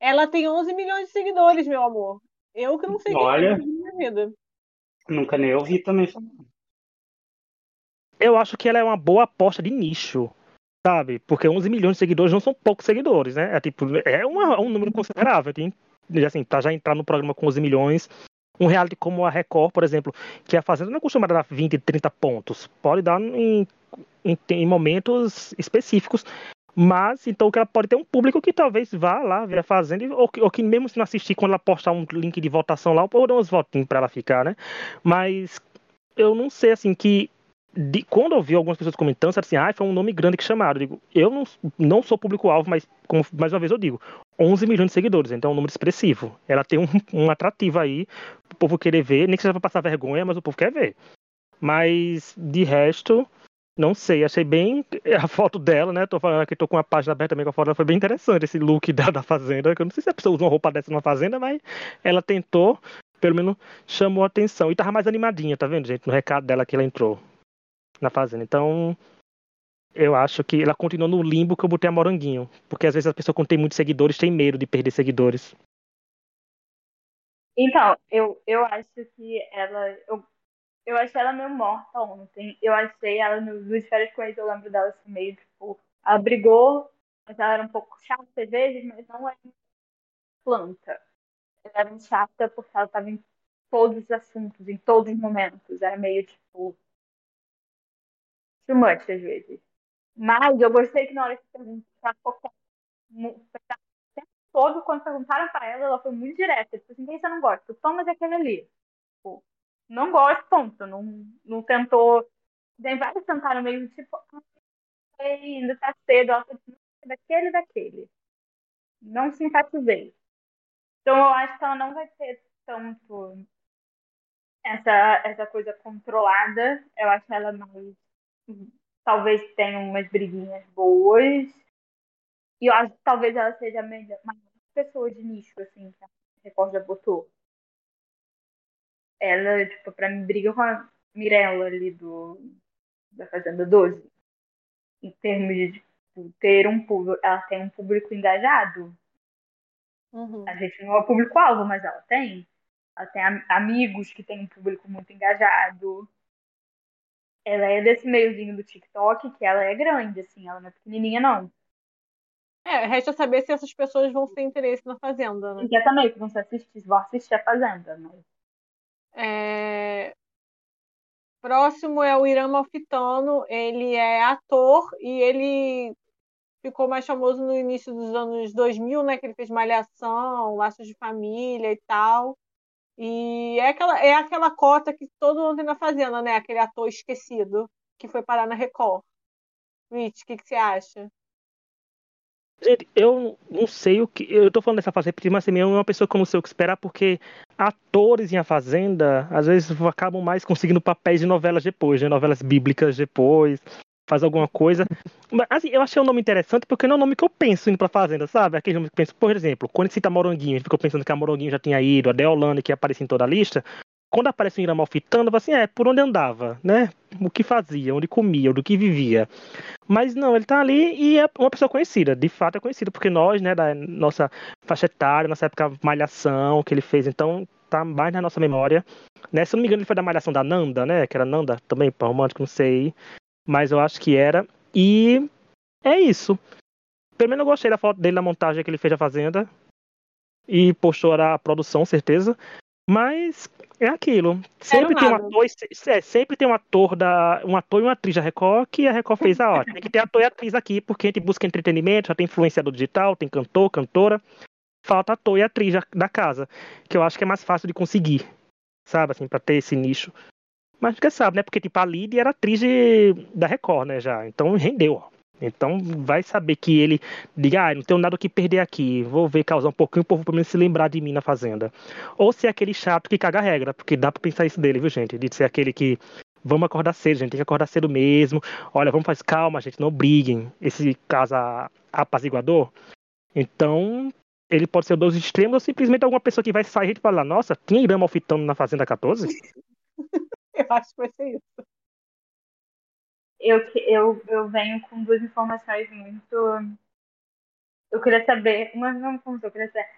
Ela tem 11 milhões de seguidores, meu amor. Eu que não sei quem Olha. é na minha vida. Nunca nem ouvi também. Eu acho que ela é uma boa aposta de nicho, sabe? Porque 11 milhões de seguidores não são poucos seguidores, né? É tipo, é uma- um número considerável. Tem, assim, pra já entrar no programa com 11 milhões, um reality como a Record, por exemplo, que a Fazenda não é acostumada a dar 20, 30 pontos. Pode dar em, em, em momentos específicos. Mas, então, que ela pode ter um público que talvez vá lá ver a Fazenda, ou ou que mesmo se não assistir, quando ela postar um link de votação lá, ou dar uns votinhos pra ela ficar, né? Mas eu não sei, assim, que de- quando eu vi algumas pessoas comentando, assim, ah, foi um nome grande que chamaram. Eu digo, eu não, não sou público-alvo, mas como, mais uma vez eu digo, 11 milhões de seguidores, então é um número expressivo. Ela tem um, um atrativo aí, o povo querer ver, nem que seja pra passar vergonha, mas o povo quer ver. Mas, de resto, não sei, achei bem a foto dela, né? Tô falando aqui, tô com a página aberta também com a foto foi bem interessante esse look da, da Fazenda, que eu não sei se a pessoa usa uma roupa dessa numa Fazenda, mas ela tentou, pelo menos chamou a atenção. E tava mais animadinha, tá vendo, gente? No recado dela que ela entrou na Fazenda. Então, eu acho que ela continua no limbo que eu botei a Moranguinho. Porque às vezes a pessoa, quando tem muitos seguidores, tem medo de perder seguidores. Então, eu, eu acho que ela. Eu, eu achei ela meio morta ontem. Eu achei ela no no de férias com eu lembro dela assim, meio tipo. Ela brigou, mas ela era um pouco chata às vezes, mas não era planta. Ela era chata porque ela estava em todos os assuntos, em todos os momentos. Era meio tipo. Too much às vezes. Mas eu gostei que na hora que perguntaram, o tempo todo, quando perguntaram pra ela, ela foi muito direta. Tipo assim, quem você não gosta? O Thomas é aquele ali. Tipo, não gosto, ponto. Não, não tentou. Tem vários tentaram meio tipo, ah, ainda tá cedo. Ela falou assim, "Não, daquele, daquele. Não simpatizei. Então eu acho que ela não vai ter tanto essa, essa coisa controlada. Eu acho ela mais. Talvez tenha umas briguinhas boas. E eu acho que talvez ela seja a melhor, uma pessoa de nicho, assim, que a Record já botou. Ela, tipo, pra mim, briga com a Mirella ali do, da Fazenda 12. Em termos de tipo, ter um público. Ela tem um público engajado. Uhum. A gente não é o público-alvo, mas ela tem. Ela tem am- amigos que têm um público muito engajado. Ela é desse meiozinho do TikTok, que ela é grande, assim, ela não é pequenininha, não. É, resta saber se essas pessoas vão ter interesse na Fazenda, né? Exatamente, não se assistir, vão assistir a Fazenda, mas É, Próximo é o Irã Malfitano. Ele é ator e ele ficou mais famoso no início dos anos 2000, né? Que ele fez Malhação, Laços de Família e tal. E é aquela, é aquela cota que todo mundo tem na Fazenda, né? Aquele ator esquecido que foi parar na Record. Rich, o que, que você acha? Gente, eu não sei o que. Eu tô falando dessa fazenda, mas também é uma pessoa que eu não sei o que esperar, porque atores em A Fazenda, às vezes, acabam mais conseguindo papéis de novelas depois, de novelas bíblicas depois, faz alguma coisa. Mas, assim, eu achei o nome interessante porque não é o nome que eu penso indo pra Fazenda, sabe? Aquele nome que eu penso, por exemplo, quando cita Moranguinho, a gente ficou pensando que a Moranguinho já tinha ido, a Deolane que aparecia em toda a lista. Quando aparece o Irã falo assim, é, por onde andava, né? O que fazia, onde comia, do que vivia. Mas não, ele tá ali e é uma pessoa conhecida, de fato é conhecido, porque nós, né, da nossa faixa etária, nossa época Malhação, que ele fez, então tá mais na nossa memória. Né? Se eu não me engano, ele foi da Malhação da Nanda, né? Que era Nanda também, romântico, não sei. Mas eu acho que era. E é isso. Pelo menos eu gostei da foto dele na montagem que ele fez a Fazenda. E postou a produção, certeza. Mas é aquilo. Sempre tem um ator, é, sempre tem um ator da. Um ator e uma atriz da Record que a Record fez a ótima. Tem que ter ator e atriz aqui, porque a gente busca entretenimento, já tem influenciador digital, tem cantor, cantora. Falta ator e atriz da casa. Que eu acho que é mais fácil de conseguir. Sabe, assim, pra ter esse nicho. Mas quem sabe, né? Porque, tipo, a Lid era atriz de, da Record, né, já. Então rendeu, ó. Então vai saber que ele diga, ah, não tenho nada que perder aqui, vou ver causar um pouquinho o povo pelo menos se lembrar de mim na fazenda. Ou se é aquele chato que caga a regra, porque dá pra pensar isso dele, viu, gente? De ser aquele que vamos acordar cedo, gente, tem que acordar cedo mesmo. Olha, vamos fazer calma, gente, não briguem. Esse caso apaziguador. Então, ele pode ser dos extremos ou simplesmente alguma pessoa que vai sair e falar, nossa, tinha Irã malfitando na Fazenda 14? Eu acho que vai ser isso eu, eu, eu venho com duas informações muito. Eu queria saber. Uma não como eu queria saber.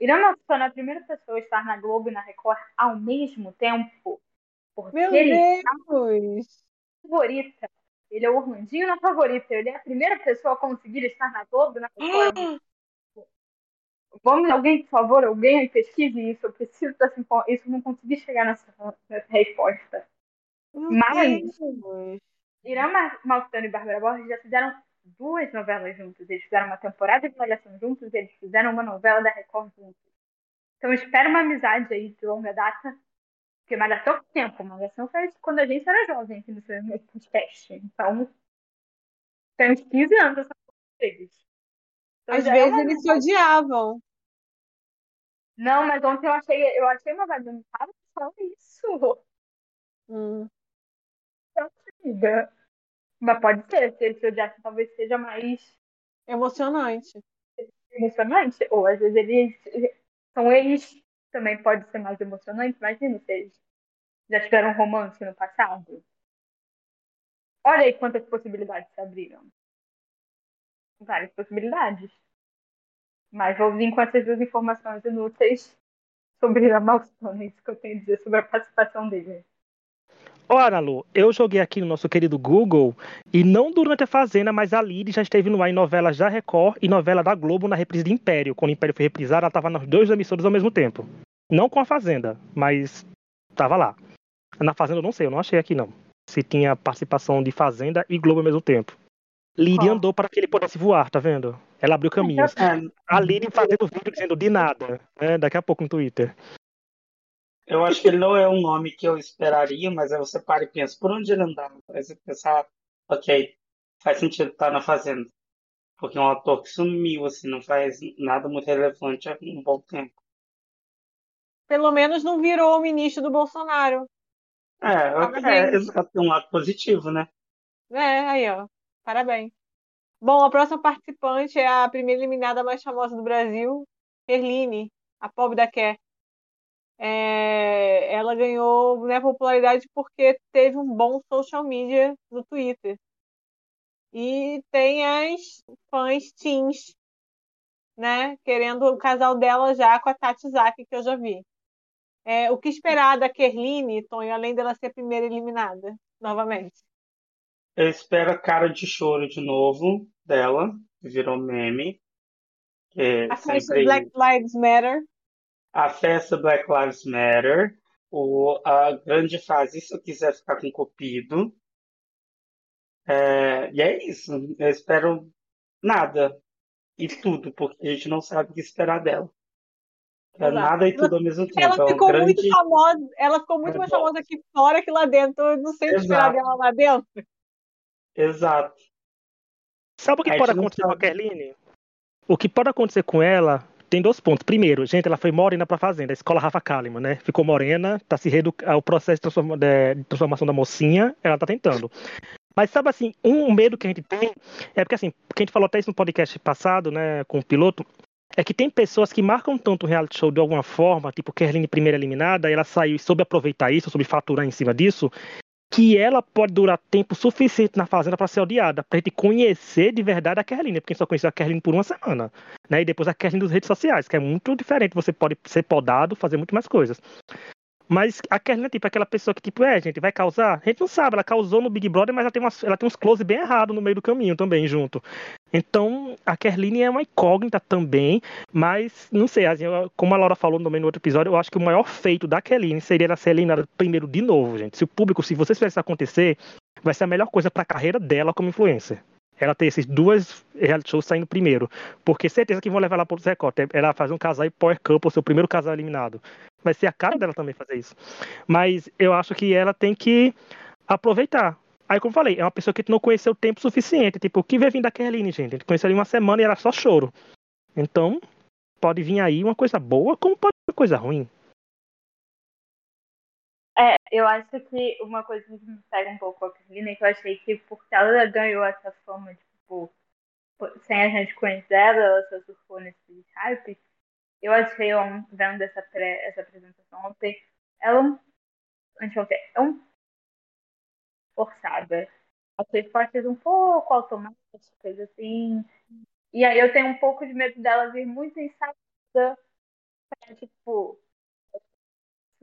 Irã Malfitano é a primeira pessoa a estar na Globo e na Record ao mesmo tempo. Porque Meu ele Deus! É favorita. Ele é o Orlandinho na favorita. Ele é a primeira pessoa a conseguir estar na Globo e na Record. Vamos, alguém, por favor, alguém aí pesquise isso. Eu preciso dessa informação. Isso eu não consegui chegar nessa, nessa resposta. Meu Mas. Deus. Irã Malfitano e Bárbara Borges já fizeram duas novelas juntos. Eles fizeram uma temporada de Malhação juntos e eles fizeram uma novela da Record juntos. Então espero uma amizade aí de longa data. Porque Malhação tem tempo. Malhação faz quando a gente era jovem aqui no podcast. Então, tem uns 15 anos essa deles. Então, Às vezes é eles se odiavam. Não, mas ontem eu achei, eu achei uma tava só isso. Hum Mas pode ser, se esse odiasse talvez seja mais emocionante. Emocionante? Ou às vezes eles são eles também pode ser mais emocionante, imagina se eles já tiveram um romance no passado. Olha aí quantas possibilidades se abriram. Várias possibilidades. Mas vou vir com essas duas informações inúteis sobre a é isso que eu tenho a dizer sobre a participação dele. Ora, Lu, eu joguei aqui no nosso querido Google e não durante a Fazenda, mas a Lid já esteve no ar em novelas da Record e novela da Globo na reprise de Império. Quando o Império foi reprisado, ela estava nas duas emissoras ao mesmo tempo. Não com a Fazenda, mas estava lá. Na Fazenda eu não sei, eu não achei aqui não. Se tinha participação de Fazenda e Globo ao mesmo tempo. Lid andou para que ele pudesse voar, tá vendo? Ela abriu caminhos. É. A Lid fazendo vídeo dizendo de nada, né? daqui a pouco no Twitter. Eu acho que ele não é um nome que eu esperaria, mas aí você para e pensa, por onde ele andava? Aí você pensa, ok, faz sentido estar na Fazenda. Porque é um ator que sumiu, assim, não faz nada muito relevante há um bom tempo. Pelo menos não virou o ministro do Bolsonaro. É, é, é um lado positivo, né? É, aí, ó. Parabéns. Bom, a próxima participante é a primeira eliminada mais famosa do Brasil, Erline, a pobre da Quer é, ela ganhou né, popularidade porque teve um bom social media no Twitter. E tem as fãs teens, né, querendo o casal dela já com a Tati Zaki, que eu já vi. É, o que esperar da Kerline, Tonho, além dela ser a primeira eliminada, novamente? Eu espero a cara de choro de novo dela, que virou meme. Que a sempre... Black Lives Matter a festa Black Lives Matter, o, a grande frase, se eu quiser ficar com Cupido. É, e é isso. Eu espero nada e tudo, porque a gente não sabe o que esperar dela. É nada e tudo ao mesmo tempo. Ela é ficou grande... muito famosa, ela ficou muito mais famosa aqui fora que lá dentro. Eu não sei o que esperar dela lá dentro. Exato. Sabe o que pode acontecer com a Kerline? O que pode acontecer com ela tem dois pontos. Primeiro, gente, ela foi morena para fazenda, a escola Rafa Kalimann, né? Ficou morena, tá se reeducando, o processo de, transforma, de, transformação da mocinha, ela tá tentando. Mas sabe assim, um medo que a gente tem é porque assim, que a gente falou até isso no podcast passado, né, com o piloto, é que tem pessoas que marcam tanto o reality show de alguma forma, tipo Kerline primeira eliminada, ela saiu e soube aproveitar isso, soube faturar em cima disso, que ela pode durar tempo suficiente na Fazenda para ser odiada, para gente conhecer de verdade a Kerline, porque a gente só conheceu a Kerline por uma semana, né? E depois a Kerline das redes sociais, que é muito diferente, você pode ser podado, fazer muito mais coisas. Mas a Kerlin é tipo aquela pessoa que, tipo, é, gente, vai causar? A gente não sabe, ela causou no Big Brother, mas ela tem, umas, ela tem uns close bem errados no meio do caminho também, junto. Então, a Kerline é uma incógnita também, mas, não sei, assim, como a Laura falou também no outro episódio, eu acho que o maior feito da Kerline seria ela ser eliminada primeiro de novo, gente. Se o público, se vocês fizessem isso acontecer, vai ser a melhor coisa pra carreira dela como influencer ela ter esses duas reality shows saindo primeiro. Porque certeza que vão levar ela para outros recortes. Ela fazer um casal e Power Couple, seu primeiro casal eliminado. Vai ser a cara dela também fazer isso. Mas eu acho que ela tem que aproveitar. Aí, como eu falei, é uma pessoa que não conheceu o tempo suficiente. Tipo, o que vai vir da Kerline, gente? A gente conheceu ali uma semana e era só choro. Então, pode vir aí uma coisa boa, como pode vir coisa ruim. É, eu acho que uma coisa que me pega um pouco a Carolina é que eu achei que porque ela ganhou essa fama, tipo, sem a gente conhecer ela, ela só surfou nesse hype. Eu achei, vendo essa, pré, essa apresentação ontem, ela é um forçada. Achei fortes um pouco automáticas, assim. E aí eu tenho um pouco de medo dela vir muito ensaiada pra, tipo,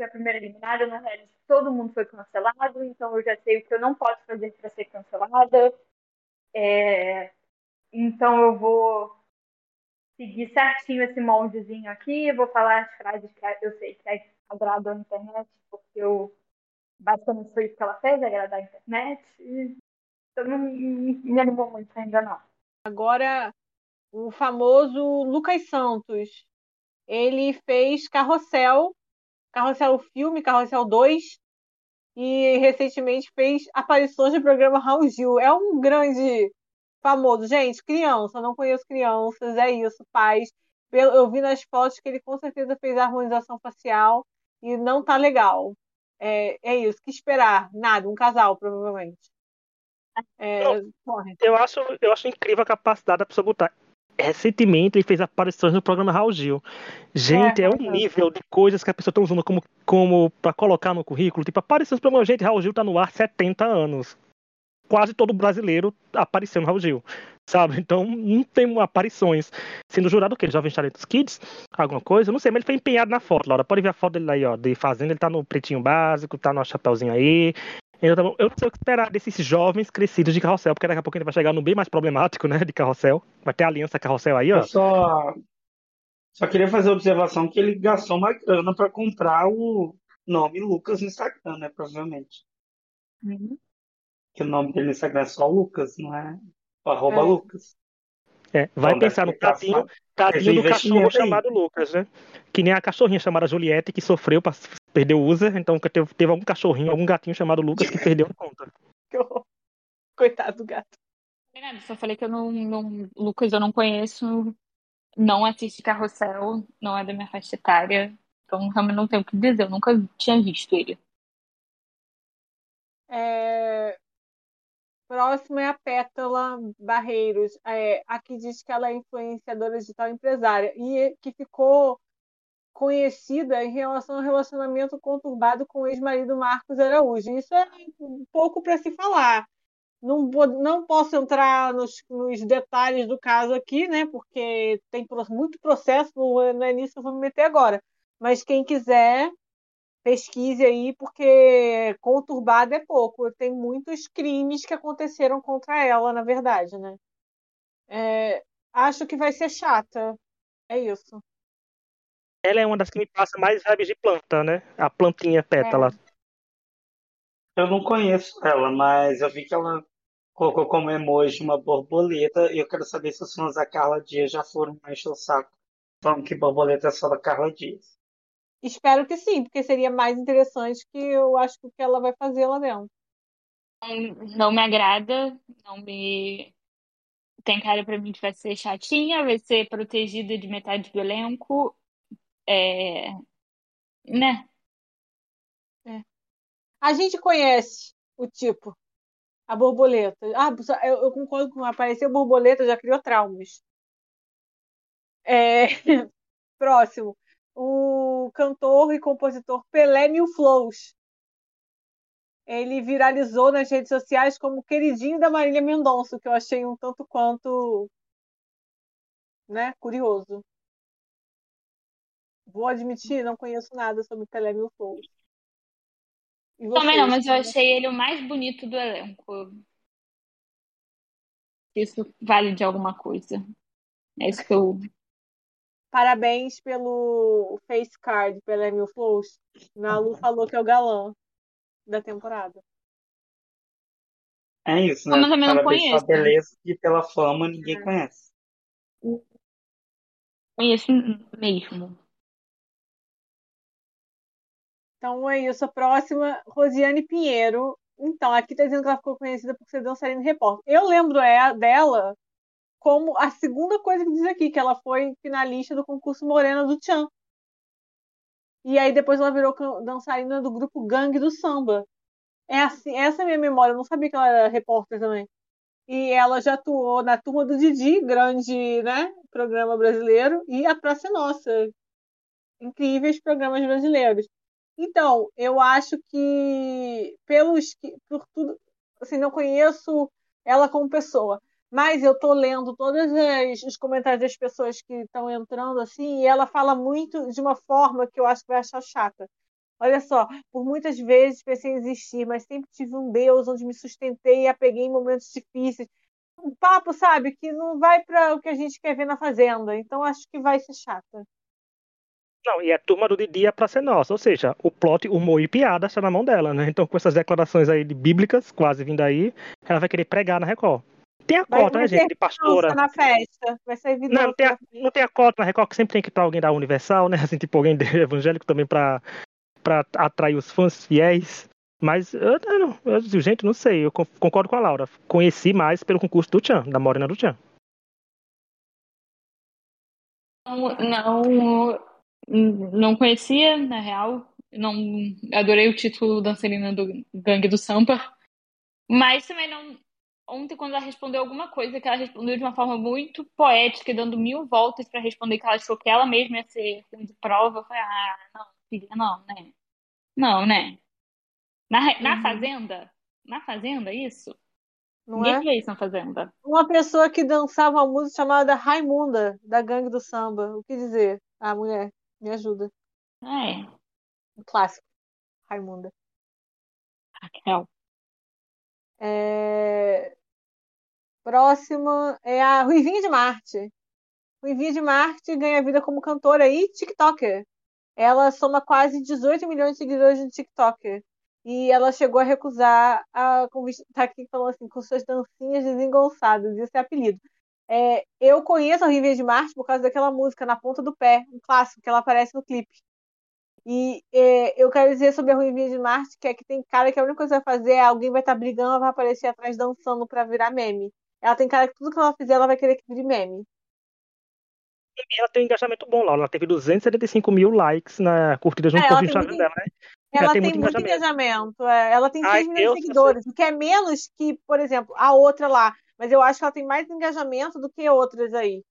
a primeira eliminada, no reality todo mundo foi cancelado, então eu já sei o que eu não posso fazer para ser cancelada. É, então eu vou seguir certinho esse moldezinho aqui, vou falar as frases que eu sei que agradam a internet, porque eu basicamente foi isso que ela fez, agradar a internet. Então não me animou muito ainda não. Agora, o famoso Lucas Santos. Ele fez Carrossel Carrossel Filme, Carrossel 2, e recentemente fez aparições no programa Raul Gil. É um grande famoso. Gente, criança, não conheço crianças, é isso, pais. Eu vi nas fotos que ele com certeza fez a harmonização facial e não tá legal. É, é isso, que esperar? Nada, um casal, provavelmente. É, eu, acho, eu acho incrível a capacidade da pessoa botar recentemente ele fez aparições no programa Raul Gil. Gente, é, é um nível de coisas que a pessoa está usando como, como para colocar no currículo. Tipo, aparições no programa, gente, Raul Gil tá no ar 70 anos. Quase todo brasileiro apareceu no Raul Gil, sabe? Então, não tem aparições. Sendo jurado o quê? Jovens Talentos Kids? Alguma coisa? Não sei, mas ele foi empenhado na foto, Laura. Pode ver a foto dele aí, ó, de fazenda. Ele tá no pretinho básico, tá no chapéuzinho aí. Então, eu não sei o que esperar desses jovens crescidos de carrossel, porque daqui a pouco ele vai chegar no bem mais problemático, né, de carrossel. Vai ter aliança carrossel aí, ó. Eu só, só queria fazer a observação que ele gastou uma grana para comprar o nome Lucas no Instagram, né, provavelmente. Uhum. Que o nome dele no Instagram é só Lucas, não é? O arroba é. Lucas. É, vai então, pensar no tadinho, tadinho do cachorro aí. chamado Lucas, né? Que nem a cachorrinha chamada Juliette que sofreu pra perder o user, então teve, teve algum cachorrinho, algum gatinho chamado Lucas que perdeu a conta. Coitado do gato. Só falei que eu não, não. Lucas, eu não conheço, não assiste carrossel, não é da minha faixa etária. Então realmente não tenho o que dizer, eu nunca tinha visto ele. É... Próximo é a Pétala Barreiros. É, aqui diz que ela é influenciadora digital empresária e que ficou conhecida em relação ao relacionamento conturbado com o ex-marido Marcos Araújo. Isso é pouco para se falar. Não, não posso entrar nos, nos, detalhes do caso aqui, né? Porque tem muito processo, não é nisso que eu vou me meter agora. Mas quem quiser, pesquise aí, porque conturbado é pouco. Tem muitos crimes que aconteceram contra ela, na verdade, né? É, acho que vai ser chata. É isso. Ela é uma das que me passa mais vibes de planta, né? A plantinha pétala. É. Eu não conheço ela, mas eu vi que ela colocou como emoji uma borboleta e eu quero saber se os fãs da Carla Dias já foram mais o saco falando que borboleta é só da Carla Dias. Espero que sim, porque seria mais interessante que eu acho que o que ela vai fazer lá dentro. Não me agrada, não me. Tem cara pra mim que vai ser chatinha, vai ser protegida de metade do elenco. É... Né? É. A gente conhece o tipo, a borboleta. Ah, eu, eu concordo com apareceu borboleta, já criou traumas. É... Próximo. O cantor e compositor Pelé Mil Flows. Ele viralizou nas redes sociais como queridinho da Marília Mendonça, que eu achei um tanto quanto né, curioso. Vou admitir, não conheço nada sobre Pelé Mil. E Também não, mas eu achei ele o mais bonito do elenco. Isso vale de alguma coisa. É isso que eu. Parabéns pelo face card pela Emil Flows. Nalu falou que é o galã da temporada. É isso, Como né? eu também não Parabéns pela conheço. beleza e pela fama ninguém conhece. Conheço mesmo. Então é isso. A próxima, Rosiane Pinheiro. Então, aqui tá dizendo que ela ficou conhecida por ser dançarina repórter. Eu lembro é, dela como a segunda coisa que diz aqui, que ela foi finalista do concurso Morena do Tchan. E aí depois ela virou dançarina do grupo Gangue do Samba. É assim, essa é a minha memória. Eu não sabia que ela era repórter também. E ela já atuou na Turma do Didi, grande, né, programa brasileiro, e a Praça Nossa, incríveis programas brasileiros. Então, eu acho que pelos por tudo, assim, não conheço ela como pessoa, mas eu tô lendo todos os comentários das pessoas que estão entrando assim, e ela fala muito de uma forma que eu acho que vai achar chata. Olha só, por muitas vezes pensei em existir, mas sempre tive um Deus onde me sustentei e apeguei em momentos difíceis. Um papo, sabe, que não vai para o que a gente quer ver na Fazenda. Então acho que vai ser chata. Não, e a turma do Didi é pra ser nossa, ou seja, o plot, humor e piada está na mão dela, né? Então, com essas declarações aí de bíblicas, quase vindo aí, ela vai querer pregar na Record. Tem a cota, vai né, gente, de pastora. na festa. Vai Não, vingança não tem, a, não tem a cota na Record que sempre tem que estar alguém da Universal, né? Assim, tipo alguém de evangélico também pra, pra atrair os fãs fiéis. Mas eu, eu não, eu, gente, não sei, eu con- concordo com a Laura. Conheci mais pelo concurso do Tchan, da Morena do Tchan. Não, não, não conhecia, na real. Não adorei o título dançarina do Gangue do Sampa. Mas também não. Ontem, quando ela respondeu alguma coisa, que ela respondeu de uma forma muito poética, dando mil voltas para responder que ela achou que ela mesma ia ser ruim de prova, eu falei, ah, não, filha, não, né? Não, né? Na, na Uhum. Fazenda? Na Fazenda, isso? Não Ninguém é? isso na Fazenda. Uma pessoa que dançava uma música chamada Raimunda, da Gangue do Samba. O que dizer? Ah, mulher, me ajuda. É, Um clássico. Raimunda. Raquel. É... Próxima é a Ruivinha de Marte. Ruivinha de Marte ganha vida como cantora e TikToker. Ela soma quase 18 milhões de seguidores no TikToker. E ela chegou a recusar a convite. Tá aqui falando assim, com suas dancinhas desengonçadas. Isso é apelido. É, eu conheço a Ruivinha de Marte por causa daquela música Na Ponta do Pé, um clássico que ela aparece no clipe. E é, eu quero dizer sobre a Ruivinha de Marte que é que tem cara que a única coisa que vai fazer é alguém vai estar brigando, ela vai aparecer atrás dançando pra virar meme. Ela tem cara que tudo que ela fizer, ela vai querer que vire meme. E ela tem um engajamento bom, Laura. Ela teve 275 mil likes na curtida junto É, com o Instagram dela, né? Ela Ela tem, tem muito muito engajamento. é. ela tem 6 Ai, milhões de seguidores, o que é menos que, por exemplo, a outra lá. Mas eu acho que ela tem mais engajamento do que outras aí.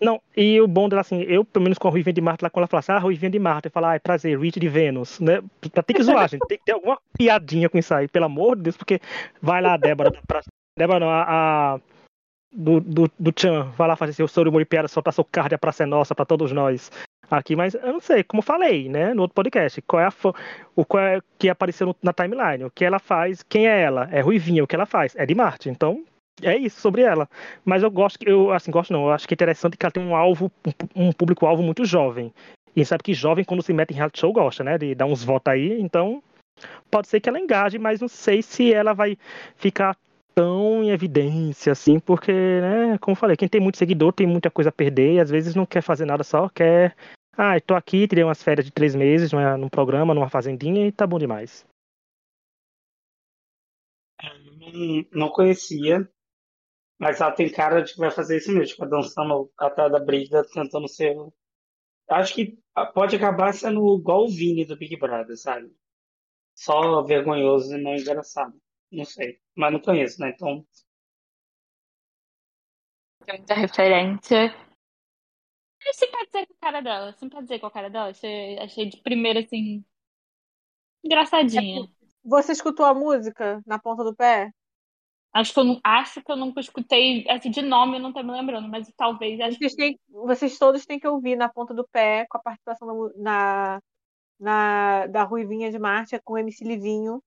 Não, e o bom dela, assim, eu, pelo menos com a Ruivinha de Marte, lá quando ela fala assim, ah, Ruivinha de Marte, eu falo, ah, é prazer, Rich de Vênus, né? Tem que zoar, gente, tem que ter alguma piadinha com isso aí, pelo amor de Deus, porque vai lá a Débora, da pra... Débora não, a, a- do, do, do Chan, vai lá fazer seu soro humor e piada, soltar seu card, a praça é nossa, pra todos nós aqui, mas eu não sei, como falei, né, no outro podcast, qual é a o qual é que apareceu na timeline, o que ela faz, quem é ela, é Ruivinha, o que ela faz, é de Marte, então é isso sobre ela. Mas eu gosto, que- eu assim, gosto não, eu acho que é interessante que ela tem um alvo, um, um público-alvo muito jovem. E sabe que jovem, quando se mete em reality show, gosta, né? De dar uns votos aí. Então, pode ser que ela engaje, mas não sei se ela vai ficar tão em evidência, assim, porque, né, como eu falei, quem tem muito seguidor tem muita coisa a perder e às vezes não quer fazer nada, só quer. Ah, tô aqui, tirei umas férias de três meses numa- num programa, numa fazendinha e tá bom demais. Não, não conhecia, mas ela tem cara de que vai fazer isso mesmo, ficar dançando atrás da Brida, tentando ser. Acho que pode acabar sendo igual o Vini do Big Brother, sabe? Só vergonhoso e não engraçado. Não sei, mas não conheço, né? Então, Tem muita referência. Eu simpatizei com a cara dela. Simpatizei com a cara dela. Achei, achei de primeira, assim. Engraçadinha. Você escutou a música na ponta do pé? Acho que eu, acho que eu nunca escutei, assim, de nome eu não tô me lembrando, mas talvez. Acho Vocês, têm- vocês todos têm que ouvir na ponta do pé com a participação na, na, da Ruivinha de Marte, com MC Livinho.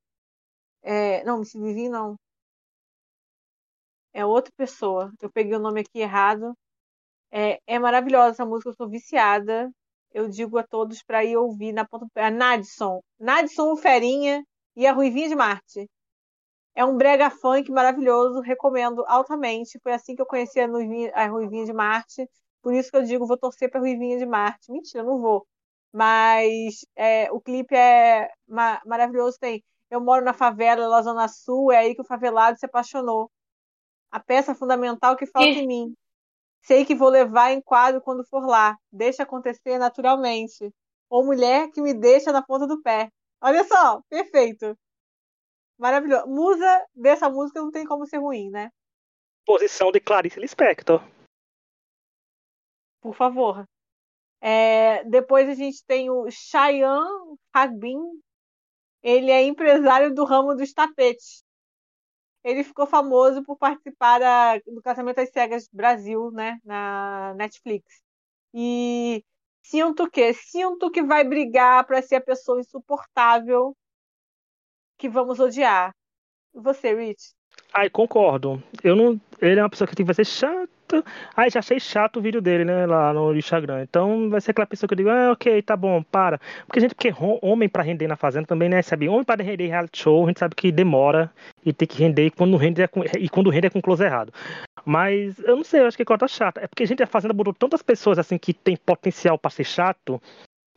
É, não, MC Livinho não. É outra pessoa. Eu peguei o nome aqui errado. É, é maravilhosa essa música, eu sou viciada. Eu digo a todos para ir ouvir na ponta do pé. A Nadson. Nadson Ferinha e a Ruivinha de Marte. É um brega funk maravilhoso, recomendo altamente. Foi assim que eu conheci a Ruivinha, de Marte. Por isso que eu digo, vou torcer para Ruivinha de Marte. Mentira, não vou. Mas é, o clipe é ma maravilhoso. Tem Eu moro na favela, na Zona Sul, é aí que o favelado se apaixonou. A peça fundamental que falta em mim. Sei que vou levar em quadro quando for lá. Deixa acontecer naturalmente. Ou mulher que me deixa na ponta do pé. Olha só, perfeito. Maravilhoso. Musa dessa música não tem como ser ruim, né? Posição de Clarice Lispector. Por favor. É, depois a gente tem o Cheyenne Ragbin. Ele é empresário do ramo dos tapetes. Ele ficou famoso por participar da, do Casamento às Cegas Brasil, né, na Netflix. E sinto que sinto que vai brigar para ser a pessoa insuportável que vamos odiar. Você, Rich? Ai, concordo. Eu não, ele é uma pessoa que vai ser chata. Ai, já achei chato o vídeo dele, né, lá no Instagram. Então vai ser aquela pessoa que eu digo, ah, ok, tá bom, para. Porque a gente, porque homem para render na fazenda também, né, sabe? Homem para render reality show, a gente sabe que demora e tem que render e quando rende é com, e quando rende é com close errado. Mas eu não sei, eu acho que cota chata. É porque a gente a fazenda botou tantas pessoas assim que tem potencial para ser chato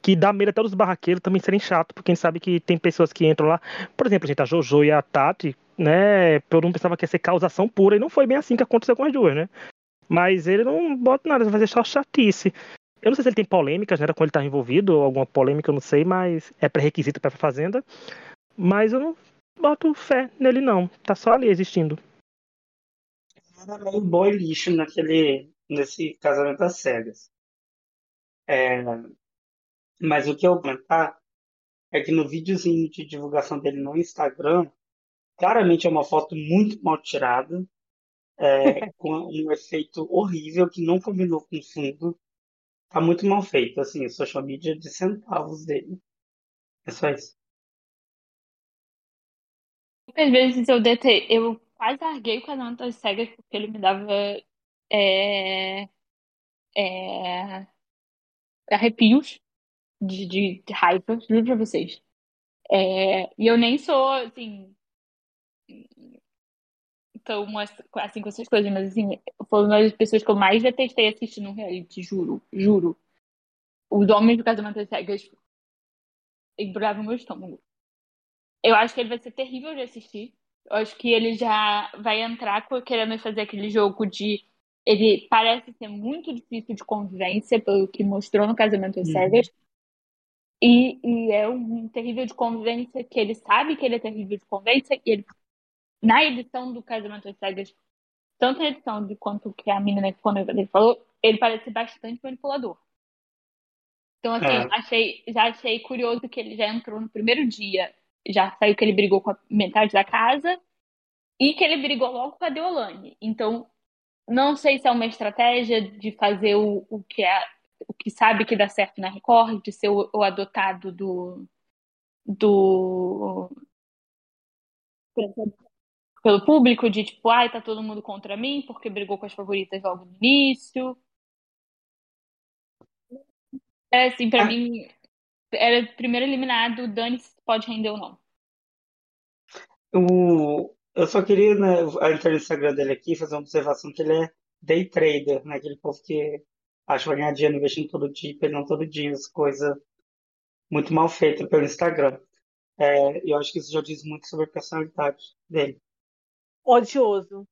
que dá medo até dos barraqueiros também serem chatos, porque a gente sabe que tem pessoas que entram lá. Por exemplo, gente, a Jojo e a Tati, né? Todo mundo pensava que ia ser causação pura, e não foi bem assim que aconteceu com as duas, né? Mas ele não bota nada, vai só chatice. Eu não sei se ele tem polêmicas, né? Com ele tá envolvido, ou alguma polêmica, eu não sei, mas é pré-requisito para a Fazenda. Mas eu não boto fé nele, não. Tá só ali existindo. Era meio boi lixo naquele, nesse casamento às cegas. É, mas o que eu vou comentar é que no videozinho de divulgação dele no Instagram, claramente é uma foto muito mal tirada, é, com um efeito horrível que não combinou com o fundo. Tá muito mal feito, assim, social media de centavos dele. É só isso. Muitas vezes eu detei, eu quase larguei o canal das cegas porque ele me dava é, é, arrepios de, de, de raiva, juro pra vocês. É, e eu nem sou, assim, tão assim com essas coisas, mas assim, foi uma das pessoas que eu mais detestei assistindo um reality, juro, juro. Os homens do casamento das cegas embrulhavam meu estômago. Eu acho que ele vai ser terrível de assistir. Eu acho que ele já vai entrar querendo fazer aquele jogo de. Ele parece ser muito difícil de convivência, pelo que mostrou no Casamento às uhum. Cegas. E, e é um terrível de convivência que ele sabe que ele é terrível de convivência e ele na edição do Casamento às Cegas, tanto na edição de quanto que a menina que quando ele falou, ele parece bastante manipulador. Então, assim, é. achei, já achei curioso que ele já entrou no primeiro dia, já saiu que ele brigou com a metade da casa e que ele brigou logo com a Deolane. Então, não sei se é uma estratégia de fazer o, o que é o que sabe que dá certo na Record, de ser o, o adotado do do pelo público de tipo, ai, tá todo mundo contra mim porque brigou com as favoritas logo no início. É assim, pra ah. mim, era primeiro eliminado, Dani pode render ou não. O, eu só queria né, entrar no Instagram dele aqui fazer uma observação que ele é day trader, né? Aquele povo que acha que vai ganhar dinheiro investindo todo dia, perdendo todo dia, as coisas muito mal feitas pelo Instagram. É, eu acho que isso já diz muito sobre a personalidade dele odioso.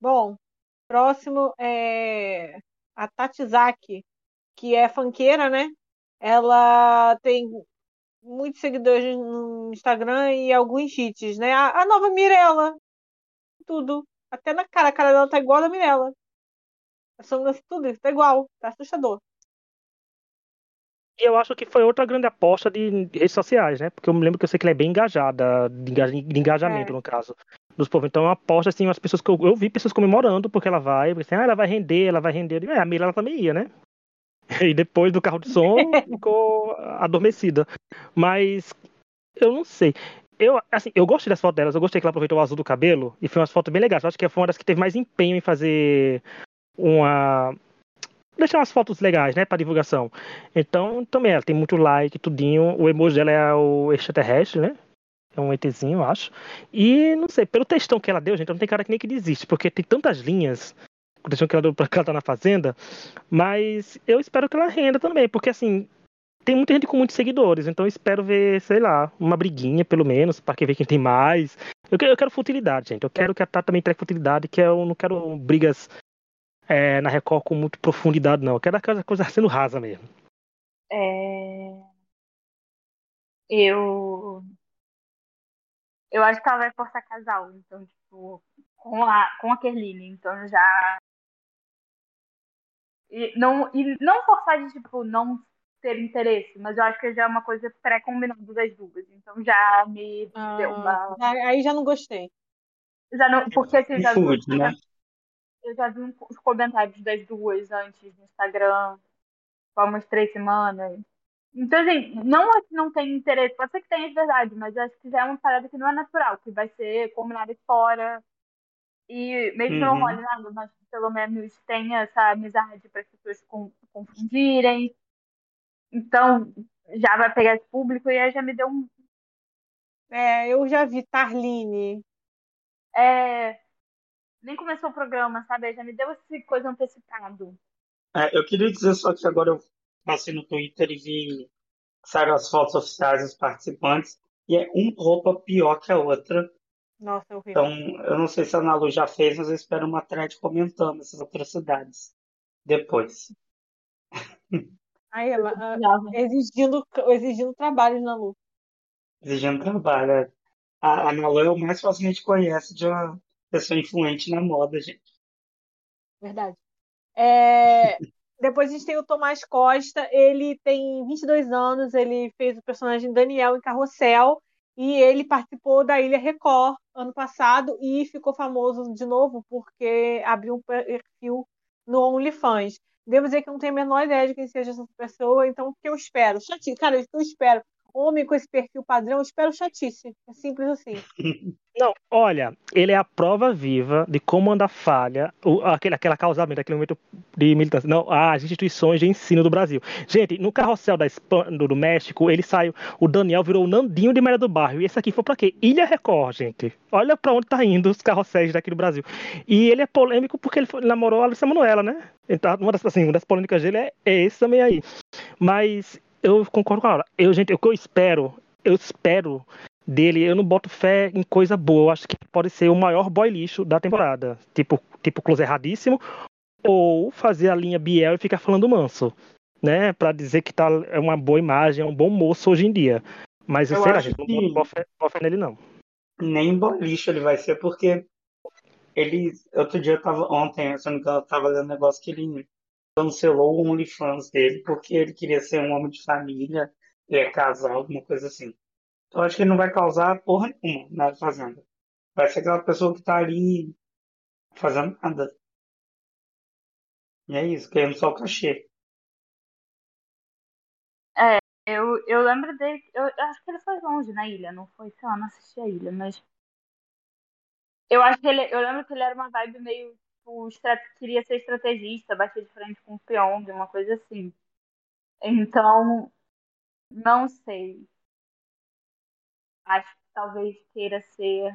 Bom, próximo é a Tatizaki, que é fanqueira, né? Ela tem muitos seguidores no Instagram e alguns hits, né? A, a nova Mirella. Tudo. Até na cara, a cara dela tá igual a da Mirella. A tudo isso, tá igual. Tá assustador. E eu acho que foi outra grande aposta de redes sociais, né? Porque eu me lembro que eu sei que ela é bem engajada, de engajamento, é. no caso, dos povos. Então, é uma aposta, assim, as pessoas que eu, eu vi pessoas comemorando porque ela vai, assim, ah, ela vai render, ela vai render. É, a Mila ela também ia, né? E depois do carro de som ficou adormecida. Mas eu não sei. Eu, assim, eu gostei das fotos delas, eu gostei que ela aproveitou o azul do cabelo e foi umas fotos bem legais. Eu acho que foi uma das que teve mais empenho em fazer uma. Deixar umas fotos legais, né, pra divulgação. Então, também ela tem muito like, tudinho. O emoji dela é o extraterrestre, né? É um ETzinho, eu acho. E, não sei, pelo textão que ela deu, gente, não tem cara que nem que desiste, porque tem tantas linhas o textão que ela deu pra ela tá na fazenda. Mas eu espero que ela renda também, porque, assim, tem muita gente com muitos seguidores, então eu espero ver, sei lá, uma briguinha, pelo menos, para ver quem tem mais. Eu quero, eu quero futilidade, gente. Eu quero que a Tata também traga futilidade, que eu não quero brigas é, na Record com muita profundidade, não. Eu quero aquela coisa sendo rasa mesmo. É... Eu. Eu acho que ela vai forçar casal, então, tipo, com a, com a Kerline, então já. E não, e não forçar de, tipo, não ter interesse, mas eu acho que já é uma coisa pré-combinada das duas. Então já me Ah, deu uma. Aí já não gostei. Já não, porque assim, já, Food, né? Eu já vi os comentários das duas antes no Instagram, há umas três semanas. Então, assim, não é que não tem interesse, pode ser que tenha de verdade, mas eu acho que já é uma parada que não é natural, que vai ser combinada fora. E mesmo que não Uhum. role nada, mas que pelo menos tenha essa amizade para as pessoas con- confundirem. Então, já vai pegar esse público e aí já me deu um. É, eu já vi Tarline. É, nem começou o programa, sabe? Já me deu essa coisa antecipado. É, eu queria dizer só que agora eu passei no Twitter e vi saíram as fotos oficiais dos participantes e é uma roupa pior que a outra. Nossa, é horrível. Então, eu não sei se a Ana Lu já fez, mas eu espero uma thread comentando essas atrocidades depois. Aí ela exigindo, exigindo trabalho na Lu. Exigindo trabalho. é. A a Ana Lu é o mais facilmente conhece de uma pessoa influente na moda, gente. Verdade. É, depois a gente tem o Tomás Costa, ele tem 22 anos, ele fez o personagem Daniel em Carrossel e ele participou da Ilha Record ano passado e ficou famoso de novo porque abriu um perfil no OnlyFans. Devo dizer que eu não tenho a menor ideia de quem seja essa pessoa, então o que eu espero? Chatice, cara, o que eu espero? Homem com esse perfil padrão, eu espero chatice. É simples assim. Não, olha, ele é a prova viva de como anda falha, o, aquele, aquela causamento, aquele momento de militância. Não, as instituições de ensino do Brasil. Gente, no carrossel da Espan- do, México, ele saiu, o Daniel virou o Nandinho de Maria do Bairro. E esse aqui foi pra quê? Ilha Record, gente. Olha pra onde tá indo os carrosséis daqui do Brasil. E ele é polêmico porque ele, foi- ele namorou a Alissa Manoela, né? Então, uma das, assim, uma das polêmicas dele é esse também aí. Mas eu concordo com a Laura. Eu, gente, o que eu espero, eu espero dele, eu não boto fé em coisa boa. Eu acho que pode ser o maior boy lixo da temporada. Tipo, tipo close erradíssimo. Ou fazer a linha Biel e ficar falando manso. Né? Pra dizer que tá, é uma boa imagem, é um bom moço hoje em dia. Mas eu, sei lá, gente, não que- boto fé, boto fé nele, não. Nem boliche ele vai ser, porque ele. Outro dia eu tava. Ontem, se eu não me engano, eu tava lendo um negócio que ele cancelou o OnlyFans dele porque ele queria ser um homem de família, ia casar, alguma coisa assim. Então acho que ele não vai causar porra nenhuma na fazenda. Vai ser aquela pessoa que tá ali fazendo nada. E é isso, querendo só o cachê. Eu, eu lembro dele, eu acho que ele foi longe na ilha, não foi, sei lá, não assisti a ilha, mas. Eu acho que ele, eu lembro que ele era uma vibe meio, tipo, queria ser estrategista, bater de frente com o Pyong, uma coisa assim. Então, não sei. Acho que talvez queira ser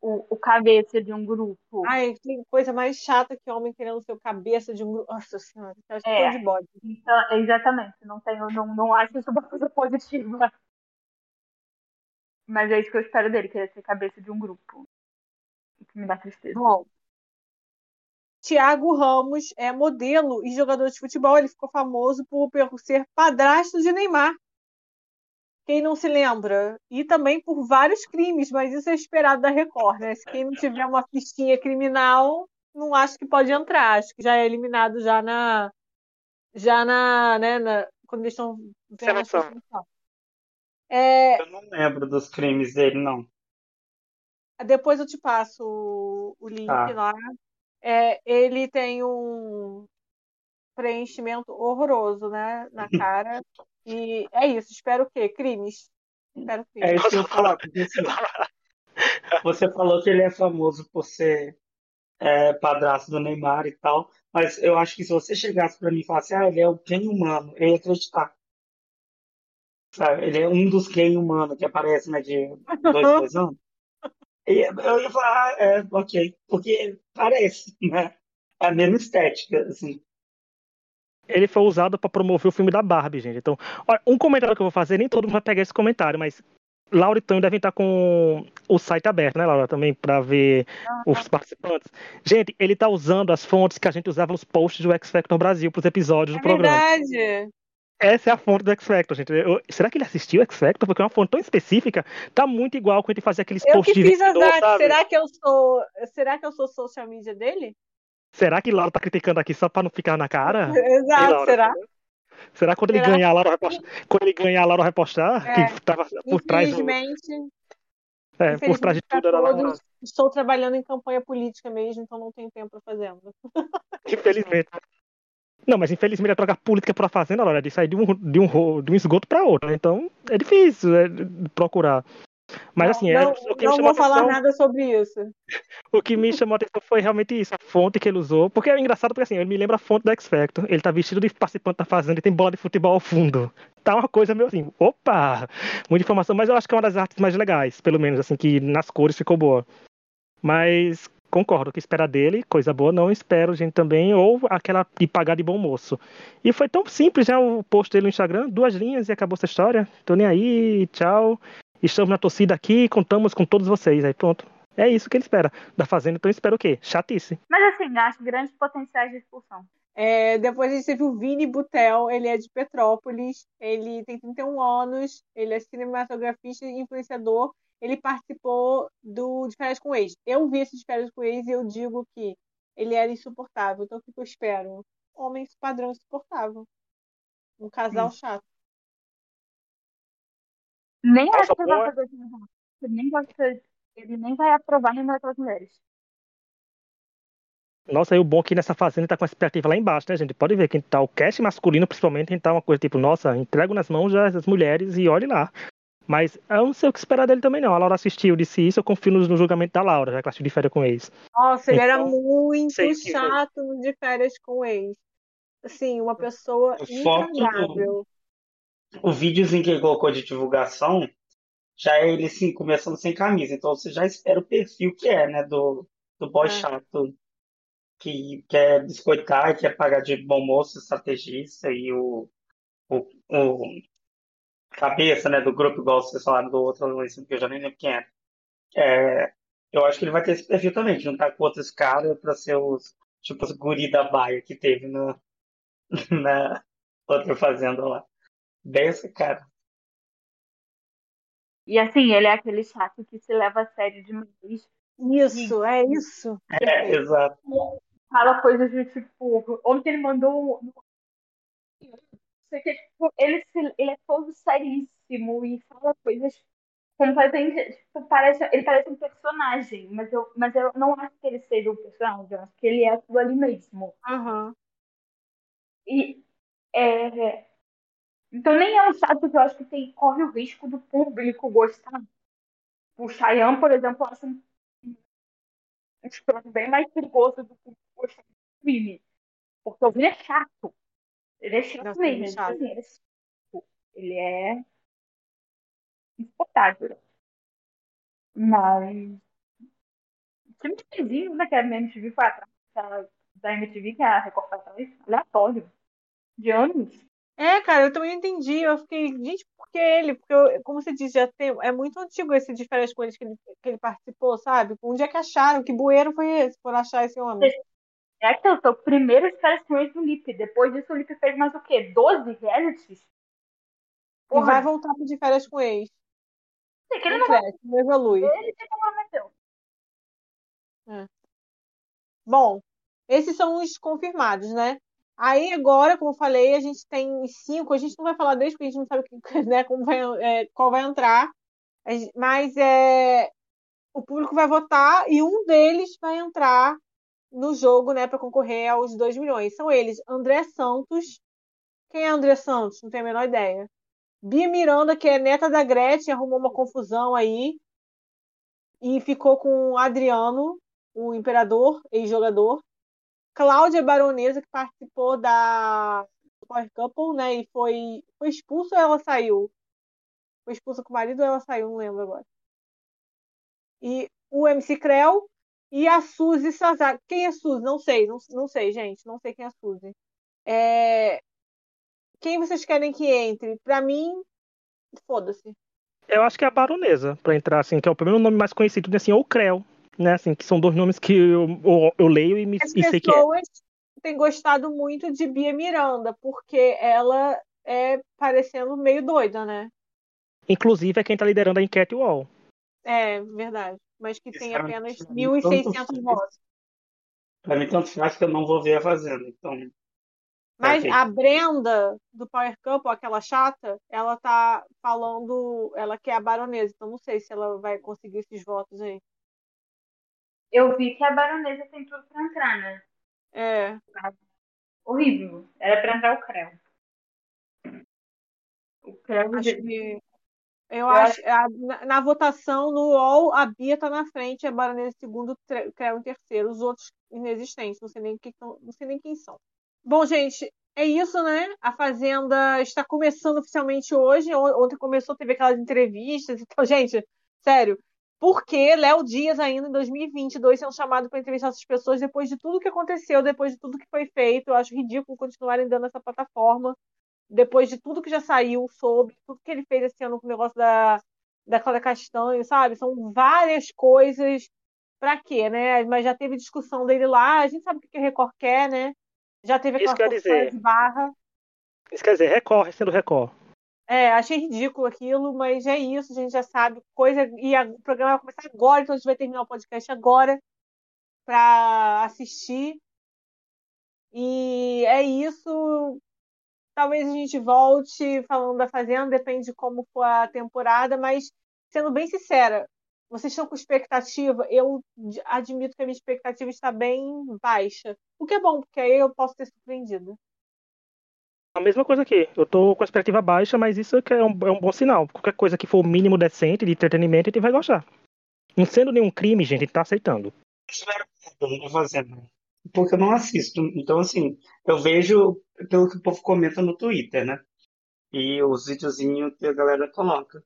o, o cabeça de um grupo. Ai, tem coisa mais chata que homem querendo ser o cabeça de um grupo. Nossa senhora, eu acho que É. de bode. Então, exatamente, não tenho, não, não acho isso uma coisa positiva. Mas é isso que eu espero dele, querer ser cabeça de um grupo. Que me dá tristeza. Bom, Thiago Ramos é modelo e jogador de futebol. Ele ficou famoso por, ser padrasto de Neymar. Quem não se lembra? E também por vários crimes, mas isso é esperado da Record, né? Se quem não tiver uma fichinha criminal, não acho que pode entrar. Acho que já é eliminado já na. Já na. Né, na quando eles estão. seleção. É, Eu não lembro dos crimes dele, não. Depois eu te passo o, o link Tá. lá. É, ele tem um. preenchimento horroroso, né? Na cara. E é isso. Espero o quê? Crimes. Espero crimes. É isso que eu falar. Você falou que ele é famoso por ser é, padrasto do Neymar e tal, mas eu acho que se você chegasse pra mim e falasse, ah, ele é o Ken humano, eu ia acreditar. Sabe? Ele é um dos Ken humanos que aparece, né, de dois, dois anos. E eu ia falar, ah, é, ok, porque parece, né? É a mesma estética, assim. Ele foi usado pra promover o filme da Barbie, gente. Então, olha, um comentário que eu vou fazer, nem todo mundo vai pegar esse comentário, mas Laura e Tânia devem estar com o site aberto, né, Laura, também, pra ver os participantes. Gente, ele tá usando as fontes que a gente usava nos posts do X Factor Brasil pros episódios É do programa. verdade. Essa é a fonte do X Factor, gente. Eu- será que ele assistiu o X Factor? Porque é uma fonte tão específica, tá muito igual quando gente fazia aqueles Eu que posts de fiz artes. sabe? Será que eu sou. Será que eu sou social media dele? Será que Laura tá criticando aqui só pra não ficar na cara? Exato, será? Será que quando ele Será? ganhar, a Laura vai postar, quando ele ganhar, a Laura vai postar? É. Que tava por trás do, Infelizmente, é, por trás de tudo era Laura. estou trabalhando em campanha política mesmo, então não tenho tempo pra fazendo. Infelizmente. Não, mas infelizmente é trocar política pra fazenda, Laura, de sair de um, de um, de um esgoto pra outro, né? Então é difícil é, procurar. Mas assim, é, não, o que me não vou falar atenção- nada sobre isso. O que me chamou a atenção foi realmente isso, a fonte que ele usou. Porque é engraçado, porque assim, ele me lembra a fonte do X Factor. Ele tá vestido de participante da Fazenda e tem bola de futebol ao fundo. Tá uma coisa meio assim, opa! Muita informação, mas eu acho que é uma das artes mais legais, pelo menos, assim, que nas cores ficou boa. Mas concordo, o que esperar dele, coisa boa, não espero, gente, também, ou aquela de pagar de bom moço. E foi tão simples já o post dele no Instagram, duas linhas e acabou essa história. Tô nem aí, tchau. Estamos na torcida aqui contamos com todos vocês. Aí pronto. É isso que ele espera da Fazenda, então espera o quê? Chatice. Mas assim, acho grandes potenciais de expulsão. É, depois a gente teve o Vini Butel, ele é de Petrópolis, ele tem 31 anos, ele é cinematografista e influenciador. Ele participou do De Férias com o Ex. Eu vi esse De Férias com o Ex e eu digo que ele era insuportável. Então o que eu espero? Homem padrão insuportável. Um casal chato. Nem Nossa, acho que ele vai fazer isso. nem ele nem vai aprovar nenhuma daquelas mulheres. Nossa, e o bom é que nessa Fazenda tá com a expectativa lá embaixo, né, gente? Pode ver que tá o cast masculino, principalmente, tá uma coisa tipo, nossa, entrego nas mãos já as mulheres e olhe lá. Mas eu não sei o que esperar dele também, não. A Laura assistiu, disse isso, eu confio no, no julgamento da Laura, já que ela assistiu de férias com ex. Nossa, ele era Então, muito sei que- chato De Férias com o Ex. Assim, uma pessoa Foto- intragável. O videozinho que ele colocou de divulgação já é ele assim, começando sem camisa. Então você já espera o perfil que é, né? Do, do boy É. chato que quer biscoitar, quer pagar de bom moço, estrategista e o, o, o cabeça, né, do grupo, igual vocês falaram do outro, esse que eu já nem lembro quem era. É, eu acho que ele vai ter esse perfil também, de juntar com outros caras pra ser os, tipo, os guri da baia que teve no, na outra fazenda lá. Bem esse cara. E assim, ele é aquele chato que se leva a sério demais. Isso, é isso. É, exato. Fala coisas do tipo. Ontem ele mandou. O que, tipo, ele, se- ele é todo seríssimo e fala coisas completamente. Tipo, parece, ele parece um personagem, mas eu, mas eu não acho que ele seja um personagem, eu acho que ele é aquilo ali mesmo. Aham. E é, então nem é um chato que eu acho que tem, corre o risco do público gostar. O Chayanne, por exemplo, eu acho um, um bem mais perigoso do que o gostar do Vini. Porque o Vini é chato. Ele é chato Nossa, ele é mesmo. chato. Assim, ele é chato. Ele é insuportável. Mas. Time de vizinho, né? Que a MTV foi atrás. Da MTV, que a Record foi atrás. Aleatório. De anos. É, cara, eu também entendi. Eu fiquei, gente, por que ele? Porque, eu- como você disse, já tem, é muito antigo esse de férias com eles que ele, que ele participou, sabe? Onde é que acharam? Que bueiro foi esse por achar esse homem? É que eu sou o primeiro Star Wars do Lipe. Depois disso, o Lipe fez mais o quê? 12 realities? E vai Porra, voltar pro de férias com ex. sei que ele Não não vai cresce, não evolui. ele se comprometeu. Bom, esses são os confirmados, né? Aí agora, como eu falei, a gente tem cinco. A gente não vai falar deles porque a gente não sabe que- né, como vai, é, qual vai entrar. Mas é, o público vai votar e um deles vai entrar no jogo, né, para concorrer aos 2 milhões. São eles André Santos. Quem é André Santos? Não tenho a menor ideia. Bia Miranda, que é neta da Gretchen, arrumou uma confusão aí e ficou com Adriano, o imperador, ex-jogador. Cláudia Baronesa, que participou da Power Couple, né, e foi, foi expulso ou ela saiu? Foi expulsa com o marido ou ela saiu? Não lembro agora. E o MC Creu e a Suzy Sazar. Quem é Suzy? Não sei, não, não sei, gente. Não sei quem é a Suzy. É... Quem vocês querem que entre? Pra mim, foda-se. Eu acho que é a Baronesa, pra entrar, assim, que é o primeiro nome mais conhecido, assim, ou Creu, né, assim, que são dois nomes que eu, eu, eu leio e, me, As e sei que é. pessoas têm gostado muito de Bia Miranda, porque ela é parecendo meio doida, né? Inclusive é quem tá liderando a enquete UOL. É, verdade. Mas que tem apenas Sinceramente, pra mim, tanto 1.600 faz. votos. Pra mim, tanto faz que eu não vou ver a Fazenda. Então, Mas Ok. a Brenda, do Power Couple, aquela chata, ela tá falando, ela quer a baronesa, então não sei se ela vai conseguir esses votos aí. Eu vi que a baronesa tem tudo pra entrar, né? É, Horrível. Era pra entrar o Creu. O Creu acho de- que. Eu Eu acho. a- na, na votação, no UOL, a Bia tá na frente, a baronesa segundo, Creu em terceiro. Os outros inexistentes, não sei nem, quem, tão- não sei nem quem são. Bom, gente, é isso, né? A Fazenda está começando oficialmente hoje. On- Ontem começou, teve aquelas entrevistas e tal. Gente, sério, por que Léo Dias, ainda em 2022, sendo chamado para entrevistar essas pessoas depois de tudo que aconteceu, depois de tudo que foi feito? Eu acho ridículo continuarem dando essa plataforma, depois de tudo que já saiu sobre, tudo que ele fez esse ano com o negócio da, da Cláudia Castanho, sabe? São várias coisas. Pra quê, né? Mas já teve discussão dele lá, a gente sabe o que a Record quer, né? Já teve aquela dizer- de barra. Isso quer dizer, Record sendo Record. É, achei ridículo aquilo, mas é isso, a gente já sabe. Coisa, e a- o programa vai começar agora, então a gente vai terminar o podcast agora para assistir. E é isso. Talvez a gente volte falando da Fazenda, depende de como for a temporada, mas sendo bem sincera, vocês estão com expectativa? Eu admito que a minha expectativa está bem baixa. O que é bom, porque aí eu posso ter surpreendido. A mesma coisa aqui. Eu tô com a expectativa baixa, mas isso que é um, é um bom sinal. Qualquer coisa que for o mínimo decente de entretenimento, a gente vai gostar. Não sendo nenhum crime, gente, a gente tá aceitando. espero que eu não fazendo. Porque eu não assisto. Então, assim, eu vejo pelo que o povo comenta no Twitter, né? E os videozinhos que a galera coloca.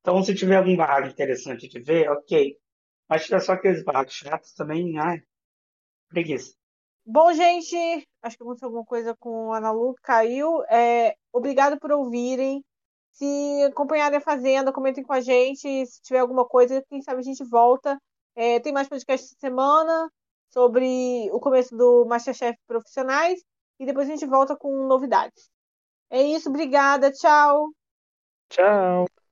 Então, se tiver algum barraco interessante de ver, ok. Mas tiver só aqueles barracos chatos também, ai, preguiça. Bom, gente, acho que aconteceu alguma coisa com a Ana Lu, caiu. É, obrigado por ouvirem. Se acompanharem a Fazenda, comentem com a gente. Se tiver alguma coisa, quem sabe a gente volta. É, tem mais podcast essa semana sobre o começo do Masterchef Profissionais. E depois a gente volta com novidades. É isso, obrigada, tchau. Tchau.